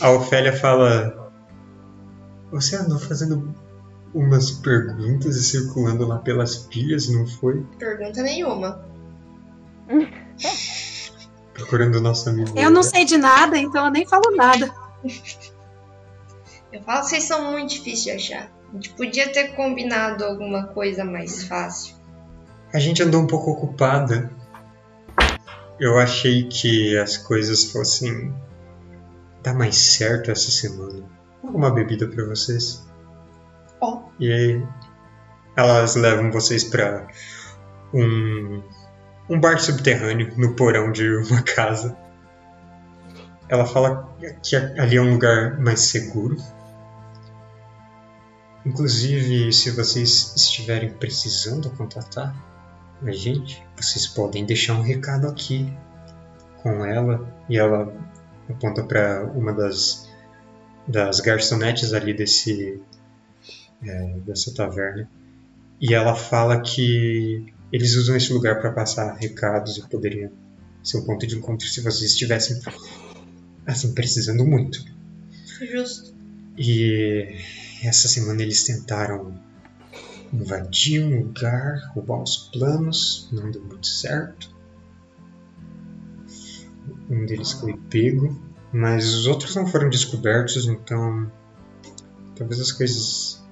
A Ofélia fala: Você andou fazendo umas perguntas e circulando lá pelas pilhas, não foi? Pergunta nenhuma. Procurando o nosso amigo. Eu não sei de nada, então eu nem falo nada. Eu falo, vocês são muito difíceis de achar. A gente podia ter combinado alguma coisa mais fácil. A gente andou um pouco ocupada. Eu achei que as coisas fossem dar mais certo essa semana. Alguma bebida pra vocês? Ó. E aí, elas levam vocês pra um, um bar subterrâneo no porão de uma casa. Ela fala que ali é um lugar mais seguro. Inclusive, se vocês estiverem precisando contatar a gente, vocês podem deixar um recado aqui com ela e ela aponta para uma das das garçonetes ali desse é, dessa taverna e ela fala que eles usam esse lugar para passar recados e poderia ser um ponto de encontro se vocês estivessem assim precisando muito Justo. e essa semana eles tentaram invadir um lugar, roubar os planos, não deu muito certo. Um deles foi pego, mas os outros não foram descobertos, então talvez as coisas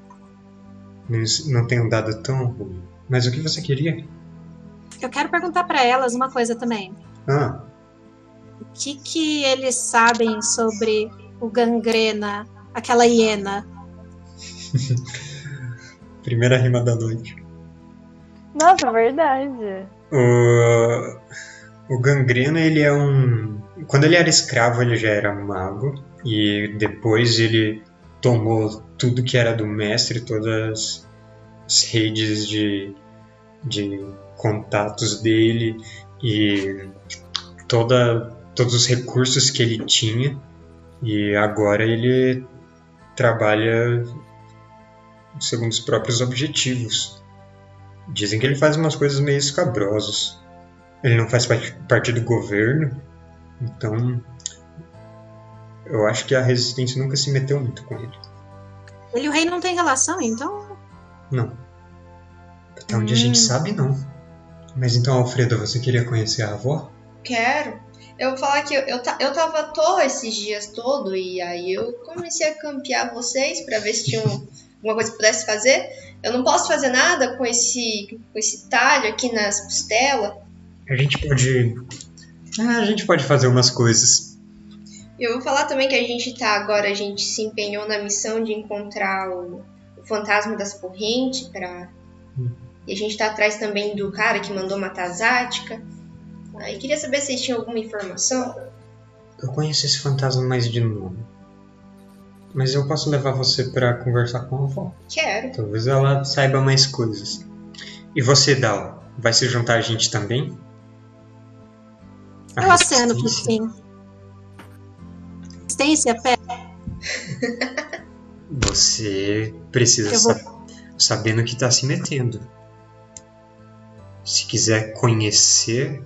não- tenham dado tão ruim. Mas o que você queria? Eu quero perguntar pra elas uma coisa também. Ah, O que que eles sabem sobre o gangrena, aquela hiena? primeira rima da noite. Nossa, verdade. O, o Gangrena, ele é um. Quando ele era escravo, ele já era mago. E depois ele tomou tudo que era do mestre, todas as redes de, de contatos dele e toda, todos os recursos que ele tinha. E agora ele trabalha segundo os próprios objetivos. Dizem que ele faz umas coisas meio escabrosas. Ele não faz parte, do governo, então eu acho que a resistência nunca se meteu muito com ele. Ele e o rei não tem relação, então. Não. Até onde a gente sabe, não. Mas então, Alfredo, você queria conhecer a avó? Quero. Eu vou falar que eu, eu, eu tava à toa esses dias todo e aí eu comecei a campear vocês pra ver se tinha um- alguma coisa que pudesse fazer. Eu não posso fazer nada com esse, com esse talho aqui nas costelas. A gente pode. Ah, a gente pode fazer umas coisas. Eu vou falar também que a gente tá agora, a gente se empenhou na missão de encontrar o, o fantasma das correntes. Hum. E a gente tá atrás também do cara que mandou matar a Zática. Aí queria saber se vocês tinham alguma informação. Eu conheço esse fantasma mais de nome. Mas eu posso levar você pra conversar com a avó. Quero. Talvez ela saiba mais coisas. E você, Dal, vai se juntar a gente também? Eu aceno pro sim. Resistência, pé. Você precisa vou- sa- saber no que está se metendo. Se quiser conhecer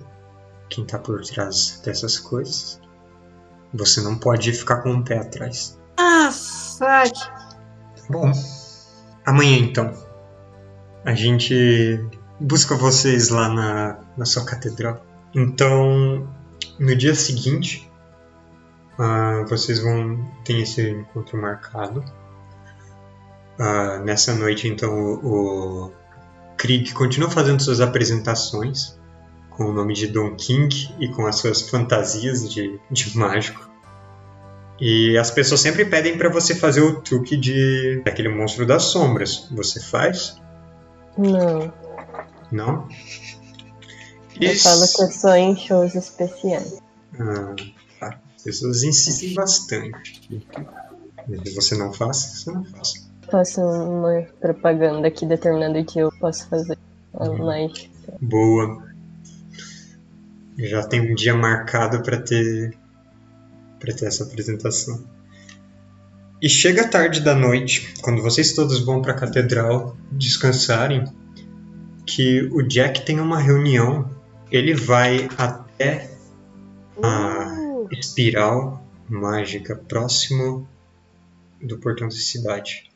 quem está por trás dessas coisas, você não pode ficar com o pé atrás. Ah, fuck. Bom, amanhã então. A gente busca vocês lá na, na sua catedral. Então, no dia seguinte, ah, vocês vão ter esse encontro marcado. Ah, nessa noite, então, o, o Krieg continua fazendo suas apresentações com o nome de Don King e com as suas fantasias de, de mágico. E as pessoas sempre pedem pra você fazer o truque de daquele monstro das sombras. Você faz? Não. Não? Eu Isso. falo que eu sou em shows especiais. Ah, tá. As pessoas insistem bastante. Mas Você não faz? Você não faz. Faço uma propaganda que determinado dia eu posso fazer. Mas Boa. Já tem um dia marcado pra ter para ter essa apresentação. E chega a tarde da noite, quando vocês todos vão para a catedral descansarem, que o Jack tem uma reunião. Ele vai até a Uh, espiral mágica próximo do portão da cidade.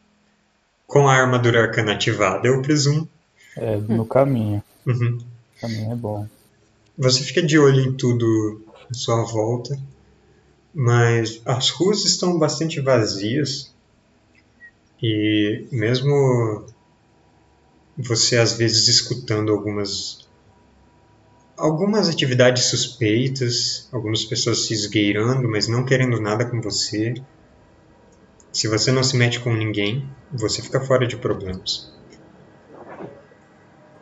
Com a armadura arcana ativada, eu presumo. É, no caminho. Uhum. O caminho é bom. Você fica de olho em tudo à sua volta, mas as ruas estão bastante vazias e mesmo você às vezes escutando algumas algumas atividades suspeitas, algumas pessoas se esgueirando, mas não querendo nada com você. Se você não se mete com ninguém, você fica fora de problemas.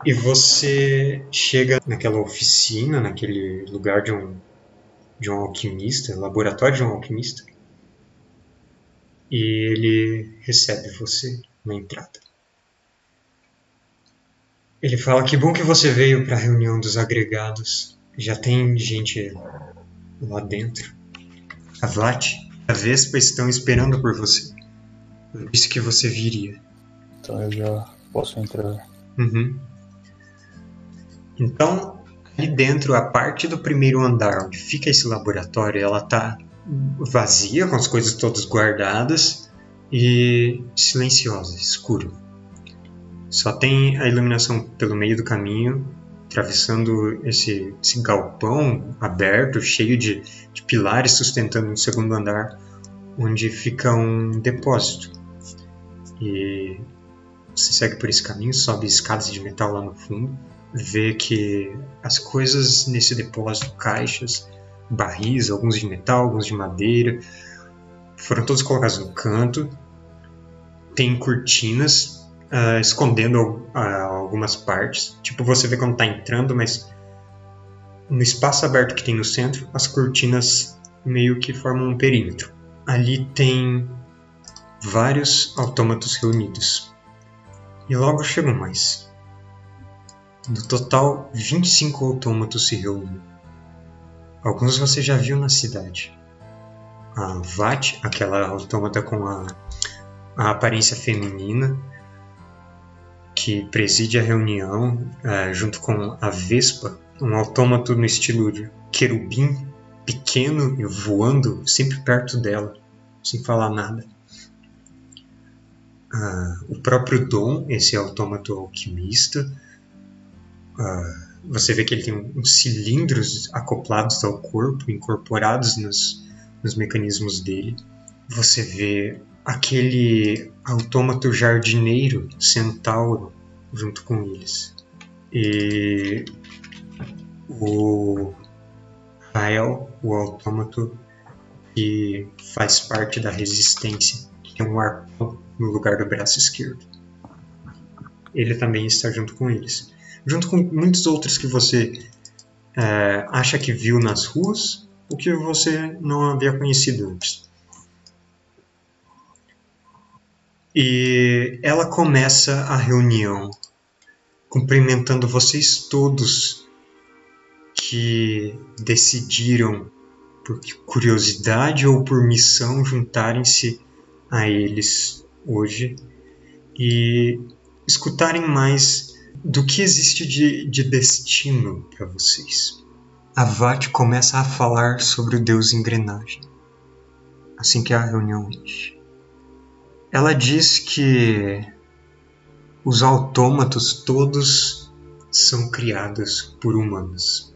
E você chega naquela oficina, naquele lugar de um, de um alquimista, laboratório de um alquimista, e ele recebe você na entrada. Ele fala que bom que você veio para a reunião dos agregados. Já tem gente lá dentro. A Vlat, a Vespa estão esperando por você. Eu disse que você viria. Então eu já posso entrar. Uhum. Então, ali dentro, a parte do primeiro andar onde fica esse laboratório, ela tá vazia, com as coisas todas guardadas e silenciosa, escuro. Só tem a iluminação pelo meio do caminho, atravessando esse, esse galpão aberto, cheio de, de pilares sustentando um segundo andar, onde fica um depósito. E você segue por esse caminho, sobe escadas de metal lá no fundo, vê que as coisas nesse depósito, caixas, barris, alguns de metal, alguns de madeira, foram todos colocados no canto. Tem cortinas ah, escondendo ah, algumas partes. Tipo, você vê quando tá entrando, mas no espaço aberto que tem no centro, as cortinas meio que formam um perímetro. Ali tem vários autômatos reunidos. E logo chegam mais. No total, 25 autômatos se reúnem. Alguns você já viu na cidade. A Vat, aquela autômata com a, a aparência feminina, que preside a reunião, eh, junto com a Vespa, um autômato no estilo de querubim, pequeno e voando sempre perto dela, sem falar nada. Ah, o próprio Dom, esse autômato alquimista, ah, você vê que ele tem uns cilindros acoplados ao corpo, incorporados nos, nos mecanismos dele. Você vê aquele autômato jardineiro centauro junto com eles. E o Rael, o autômato que faz parte da resistência, que tem um arpão no lugar do braço esquerdo. Ele também está junto com eles. Junto com muitos outros que você é, acha que viu nas ruas, o que você não havia conhecido antes. E ela começa a reunião cumprimentando vocês todos que decidiram por curiosidade ou por missão juntarem-se a eles hoje e escutarem mais do que existe de, de destino para vocês. A Vat começa a falar sobre o deus engrenagem assim que a reunião enche. Ela diz que os autômatos todos são criados por humanos.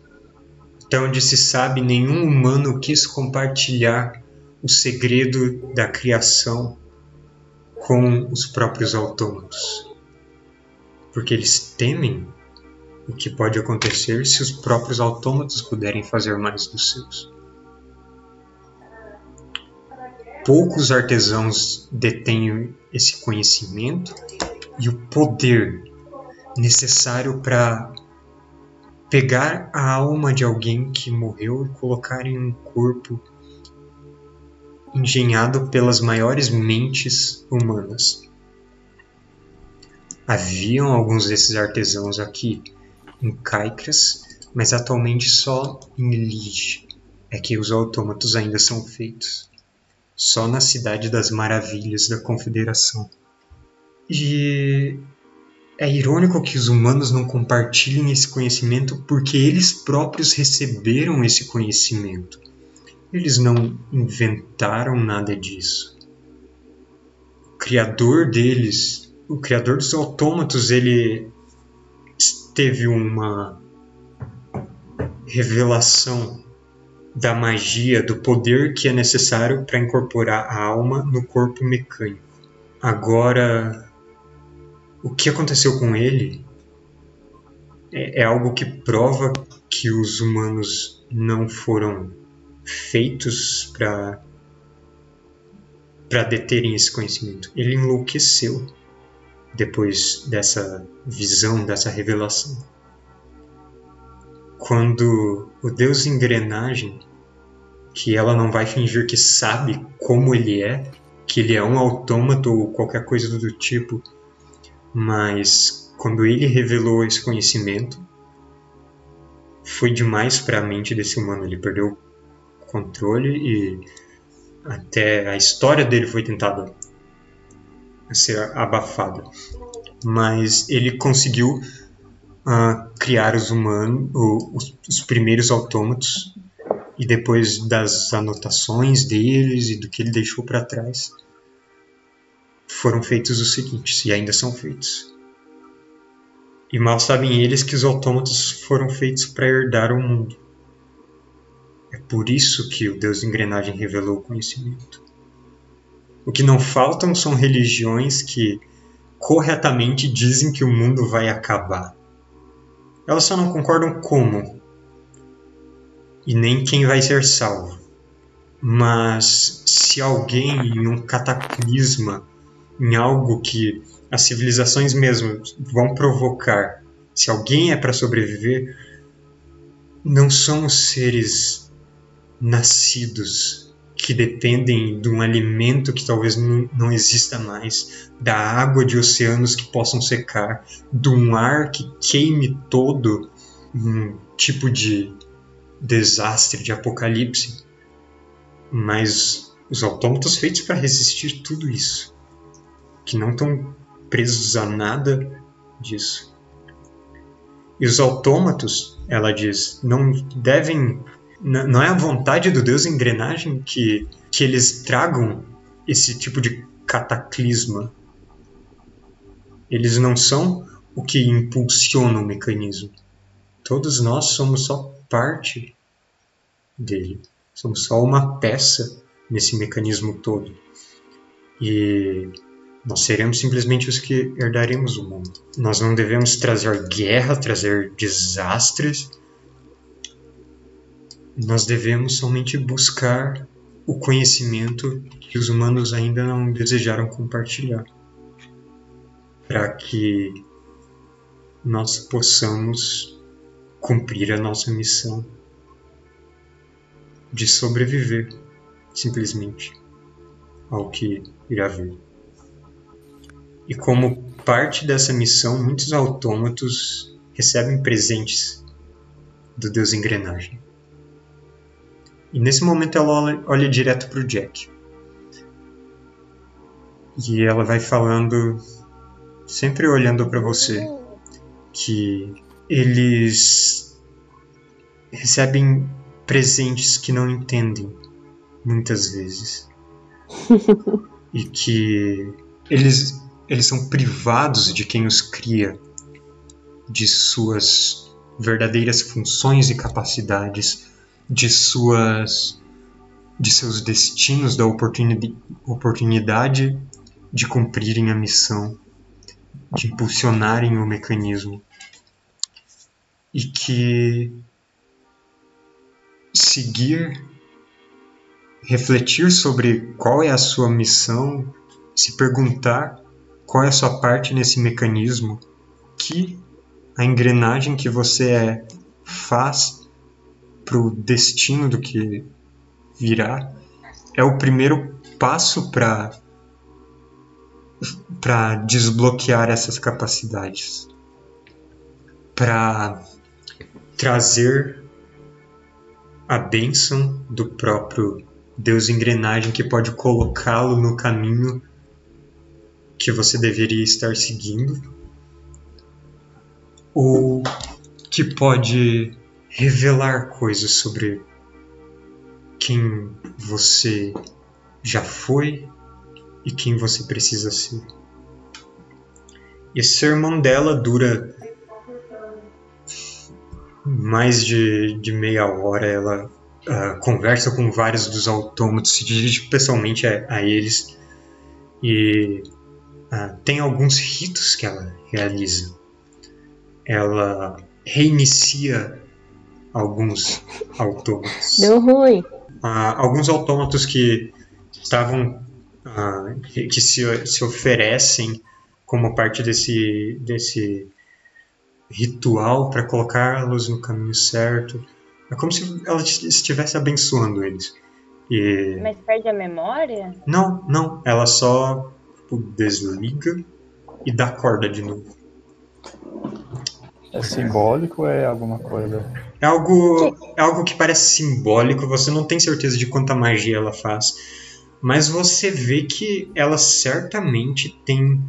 Até onde se sabe, nenhum humano quis compartilhar o segredo da criação com os próprios autômatos. Porque eles temem o que pode acontecer se os próprios autômatos puderem fazer mais dos seus. Poucos artesãos detêm esse conhecimento e o poder necessário para pegar a alma de alguém que morreu e colocar em um corpo engenhado pelas maiores mentes humanas. Haviam alguns desses artesãos aqui em Caicras, mas atualmente só em Lige é que os autômatos ainda são feitos. Só na Cidade das Maravilhas da Confederação. E é irônico que os humanos não compartilhem esse conhecimento porque eles próprios receberam esse conhecimento. Eles não inventaram nada disso. O criador deles, o criador dos autômatos, ele teve uma revelação da magia, do poder que é necessário para incorporar a alma no corpo mecânico. Agora, o que aconteceu com ele é, é algo que prova que os humanos não foram feitos para para deterem esse conhecimento. Ele enlouqueceu depois dessa visão, dessa revelação. Quando o Deus engrenagem, que ela não vai fingir que sabe como ele é, que ele é um autômato ou qualquer coisa do tipo, mas quando ele revelou esse conhecimento, foi demais para a mente desse humano. Ele perdeu o controle e até a história dele foi tentada ser abafada. Mas ele conseguiu uh, criar os humanos, os, os primeiros autômatos e depois das anotações deles e do que ele deixou para trás, foram feitos os seguintes, e ainda são feitos. E mal sabem eles que os autômatos foram feitos para herdar o mundo. É por isso que o Deus engrenagem revelou o conhecimento. O que não faltam são religiões que corretamente dizem que o mundo vai acabar. Elas só não concordam como, e nem quem vai ser salvo. Mas se alguém em um cataclisma, em algo que as civilizações mesmo vão provocar, se alguém é para sobreviver, não são os seres nascidos que dependem de um alimento que talvez não exista mais, da água de oceanos que possam secar, de um ar que queime todo, um tipo de desastre, de apocalipse, mas os autômatos feitos para resistir tudo isso, que não estão presos a nada disso. E os autômatos, ela diz, não devem. Não é a vontade do Deus engrenagem que, que eles tragam esse tipo de cataclisma. Eles não são o que impulsiona o mecanismo. Todos nós somos só parte dele. Somos só uma peça nesse mecanismo todo. E nós seremos simplesmente os que herdaremos o mundo. Nós não devemos trazer guerra, trazer desastres. Nós devemos somente buscar o conhecimento que os humanos ainda não desejaram compartilhar, para que nós possamos cumprir a nossa missão de sobreviver, simplesmente, ao que irá vir. E como parte dessa missão, muitos autômatos recebem presentes do Deus Engrenagem. E nesse momento ela olha, olha direto para o Jack. E ela vai falando, sempre olhando para você, que eles recebem presentes que não entendem muitas vezes. E que eles eles são privados de quem os cria de suas verdadeiras funções e capacidades de suas de seus destinos da oportunidade, oportunidade de cumprirem a missão de impulsionarem o mecanismo e que seguir, refletir sobre qual é a sua missão, se perguntar qual é a sua parte nesse mecanismo, que a engrenagem que você é faz para o destino do que virá, é o primeiro passo para para desbloquear essas capacidades, para trazer a bênção do próprio Deus engrenagem que pode colocá-lo no caminho que você deveria estar seguindo ou que pode revelar coisas sobre quem você já foi e quem você precisa ser. Esse sermão dela dura mais de, de meia hora. Ela uh, conversa com vários dos autômatos, se dirige pessoalmente a, a eles e uh, tem alguns ritos que ela realiza. Ela reinicia alguns autômatos. Deu ruim. Uh, alguns autômatos que estavam que se, se oferecem como parte desse, desse ritual para colocá-los no caminho certo. É como se ela estivesse abençoando eles. E... Mas perde a memória? Não, não. Ela só tipo, desliga e dá corda de novo. É simbólico ou é alguma coisa? É algo, é algo que parece simbólico, você não tem certeza de quanta magia ela faz. Mas você vê que ela certamente tem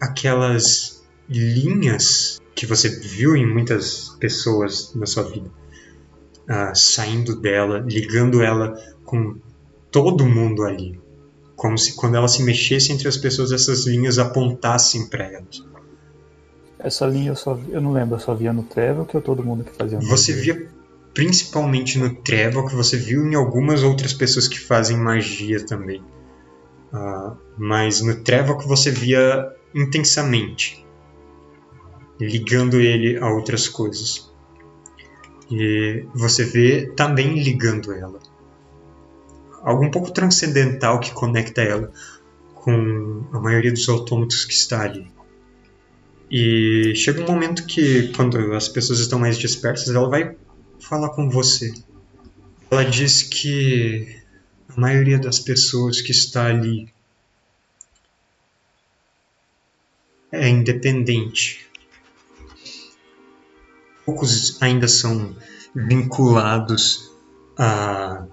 aquelas linhas que você viu em muitas pessoas na sua vida, uh, saindo dela, ligando ela com todo mundo ali, como se quando ela se mexesse entre as pessoas essas linhas apontassem para elas. Essa linha eu só eu não lembro, eu só via no Trevor que eu todo mundo que fazia. Você via principalmente no Trevor que você viu em algumas outras pessoas que fazem magia também. Uh, mas no Trevor que você via intensamente, ligando ele a outras coisas. E você vê também ligando ela. Algo um pouco transcendental que conecta ela com a maioria dos autômatos que está ali. E chega um momento que, quando as pessoas estão mais dispersas, ela vai falar com você. Ela diz que a maioria das pessoas que está ali é independente. Poucos ainda são vinculados a,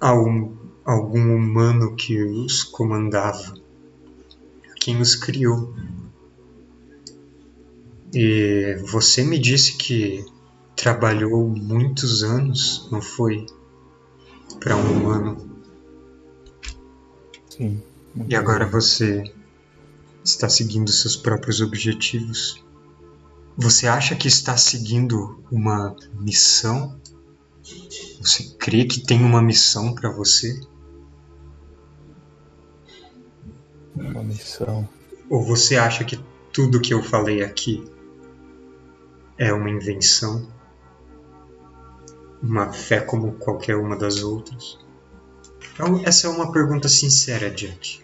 a um, algum humano que os comandava, quem os criou. E você me disse que trabalhou muitos anos, não foi? Para um humano. Sim. E agora você está seguindo seus próprios objetivos? Você acha que está seguindo uma missão? Você crê que tem uma missão para você? Uma missão. Ou você acha que tudo que eu falei aqui é uma invenção? Uma fé como qualquer uma das outras? Então, essa é uma pergunta sincera, Jack.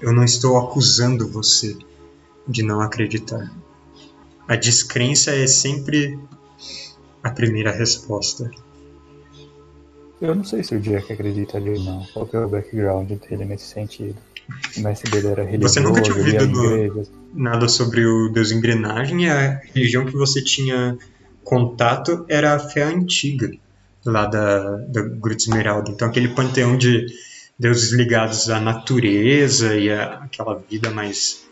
Eu não estou acusando você de não acreditar. A descrença é sempre a primeira resposta. Eu não sei se o Jack acredita ali ou não. Qual é o background dele nesse sentido? O mestre dele era religioso, Você nunca tinha ouvido no, nada sobre o Deus Engrenagem e a religião que você tinha contato era a fé antiga lá da, da Gruta Esmeralda. Então aquele panteão de deuses ligados à natureza e à, aquela vida mais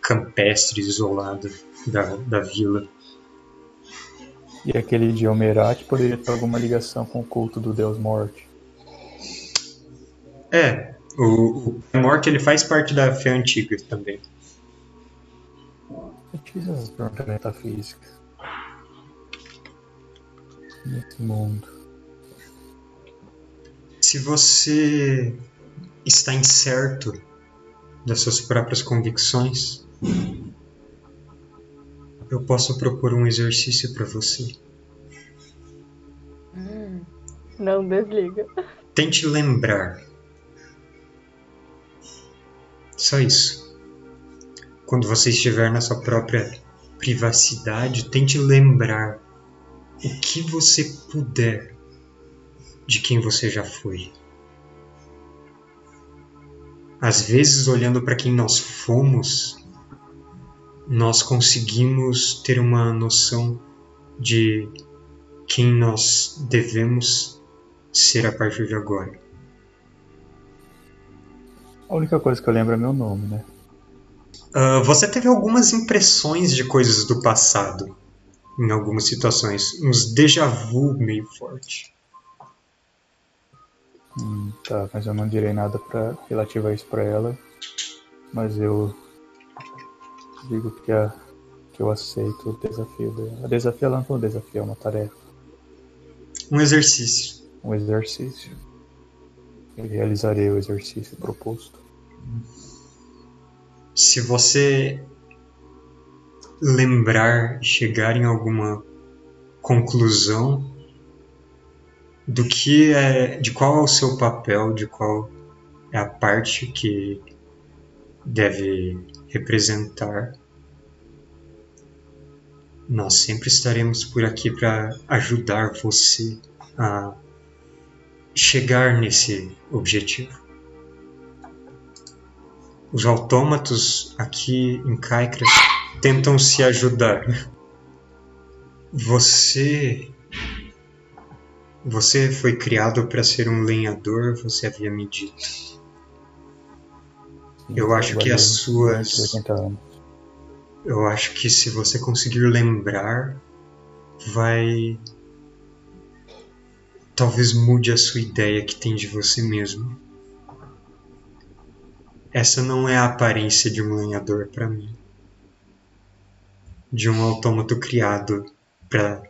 campestre, isolada da, da vila. E aquele de Omerat poderia ter alguma ligação com o culto do deus Morte. É, o, o Morte ele faz parte da fé antiga também. Eu fiz essas perguntas metafísicas. Nesse mundo. Se você está incerto das suas próprias convicções, eu posso propor um exercício para você. Hum, não desliga. Tente lembrar. Só isso. Quando você estiver na sua própria privacidade, tente lembrar o que você puder de quem você já foi. Às vezes, olhando para quem nós fomos, nós conseguimos ter uma noção de quem nós devemos ser a partir de agora. A única coisa que eu lembro é meu nome, né? Ah, você teve algumas impressões de coisas do passado em algumas situações, uns déjà vu meio forte. Hum, tá, mas eu não direi nada pra relativo a isso pra ela. Mas eu digo que, a, que eu aceito o desafio dela. A desafio ela não foi um desafio, é uma tarefa, Um exercício. um exercício. Eu realizarei o exercício proposto. Se você lembrar, chegar em alguma conclusão do que é, de qual é o seu papel, de qual é a parte que deve representar, nós sempre estaremos por aqui para ajudar você a chegar nesse objetivo. Os autômatos aqui em Kaikra tentam se ajudar. Você. Você foi criado para ser um lenhador, você havia me dito. Eu acho que as suas. durante 80 anos. Eu acho que se você conseguir lembrar, vai. Talvez mude a sua ideia que tem de você mesmo. Essa não é a aparência de um lenhador para mim. De um autômato criado para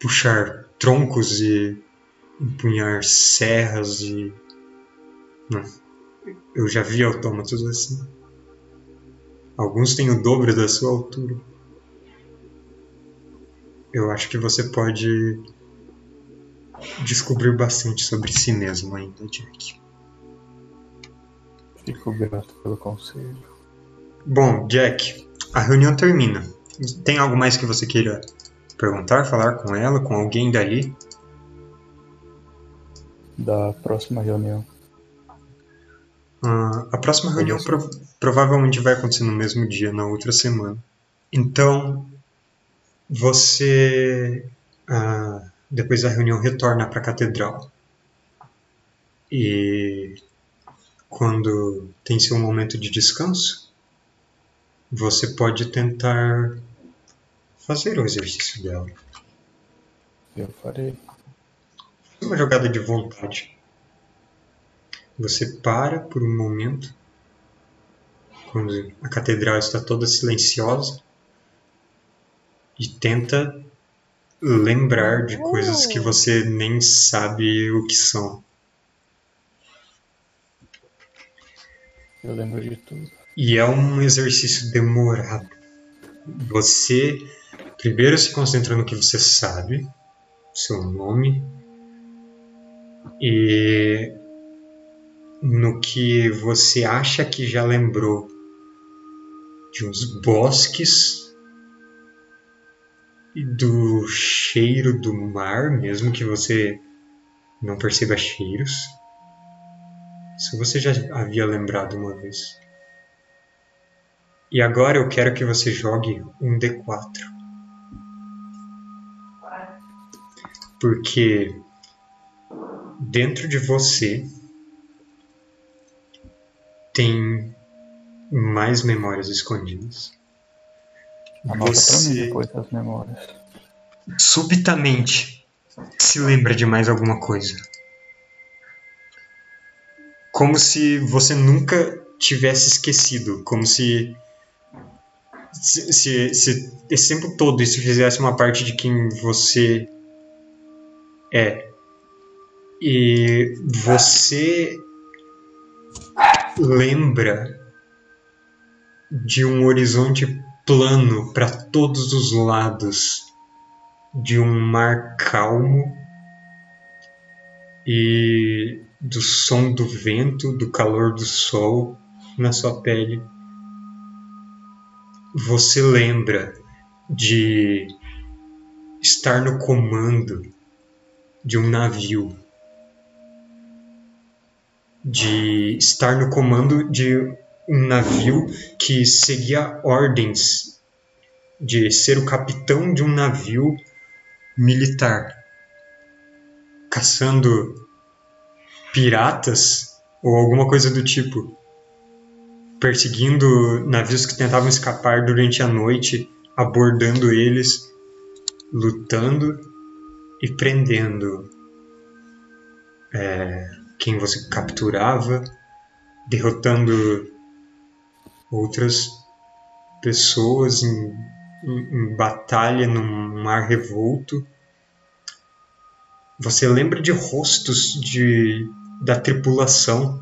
puxar troncos e empunhar serras e. Não. Eu já vi autômatos assim. Alguns têm o dobro da sua altura. Eu acho que você pode descobrir bastante sobre si mesmo ainda, Jack. Fico grato pelo conselho. Bom, Jack, a reunião termina. Tem algo mais que você queira perguntar, falar com ela, com alguém dali? Da próxima reunião. Ah, a próxima reunião pro- provavelmente vai acontecer no mesmo dia, na outra semana. Então, você, ah, depois da reunião, retorna para a catedral. E quando tem seu momento de descanso, você pode tentar fazer o exercício dela. Eu farei. Uma jogada de vontade. Você para por um momento, quando a catedral está toda silenciosa, e tenta lembrar de coisas que você nem sabe o que são. Eu lembro de tudo. E é um exercício demorado. Você primeiro se concentra no que você sabe, seu nome, e no que você acha que já lembrou de uns bosques e do cheiro do mar, mesmo que você não perceba cheiros. Isso você já havia lembrado uma vez. E agora eu quero que você jogue um D4. Porque dentro de você tem mais memórias escondidas. Anota pra mim Você depois das memórias. subitamente se lembra de mais alguma coisa. Como se você nunca tivesse esquecido. Como se. Se, se, se esse tempo todo isso fizesse uma parte de quem você é. E você lembra de um horizonte plano para todos os lados de um mar calmo e do som do vento, do calor do sol na sua pele. Você lembra de estar no comando de um navio, de estar no comando de um navio que seguia ordens de ser o capitão de um navio militar, caçando piratas ou alguma coisa do tipo, perseguindo navios que tentavam escapar durante a noite, abordando eles, lutando e prendendo. É, quem você capturava, derrotando outras pessoas em, em, em batalha num mar revolto. Você lembra de rostos de, da tripulação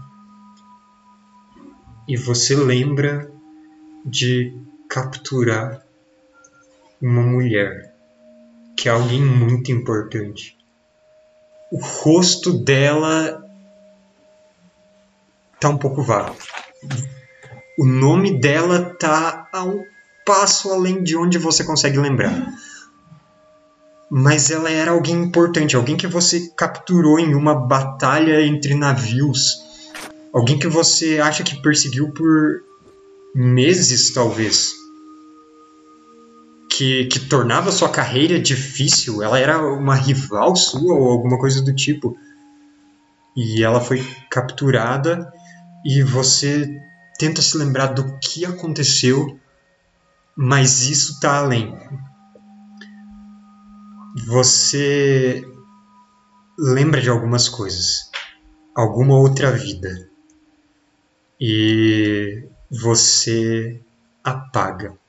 e você lembra de capturar uma mulher, que é alguém muito importante. O rosto dela tá um pouco vago. O nome dela tá a um passo além de onde você consegue lembrar. Mas ela era alguém importante, alguém que você capturou em uma batalha entre navios. Alguém que você acha que perseguiu por meses, talvez. Que, que tornava sua carreira difícil. Ela era uma rival sua ou alguma coisa do tipo. E ela foi capturada e você tenta se lembrar do que aconteceu, mas isso está além. Você lembra de algumas coisas, alguma outra vida, e você apaga.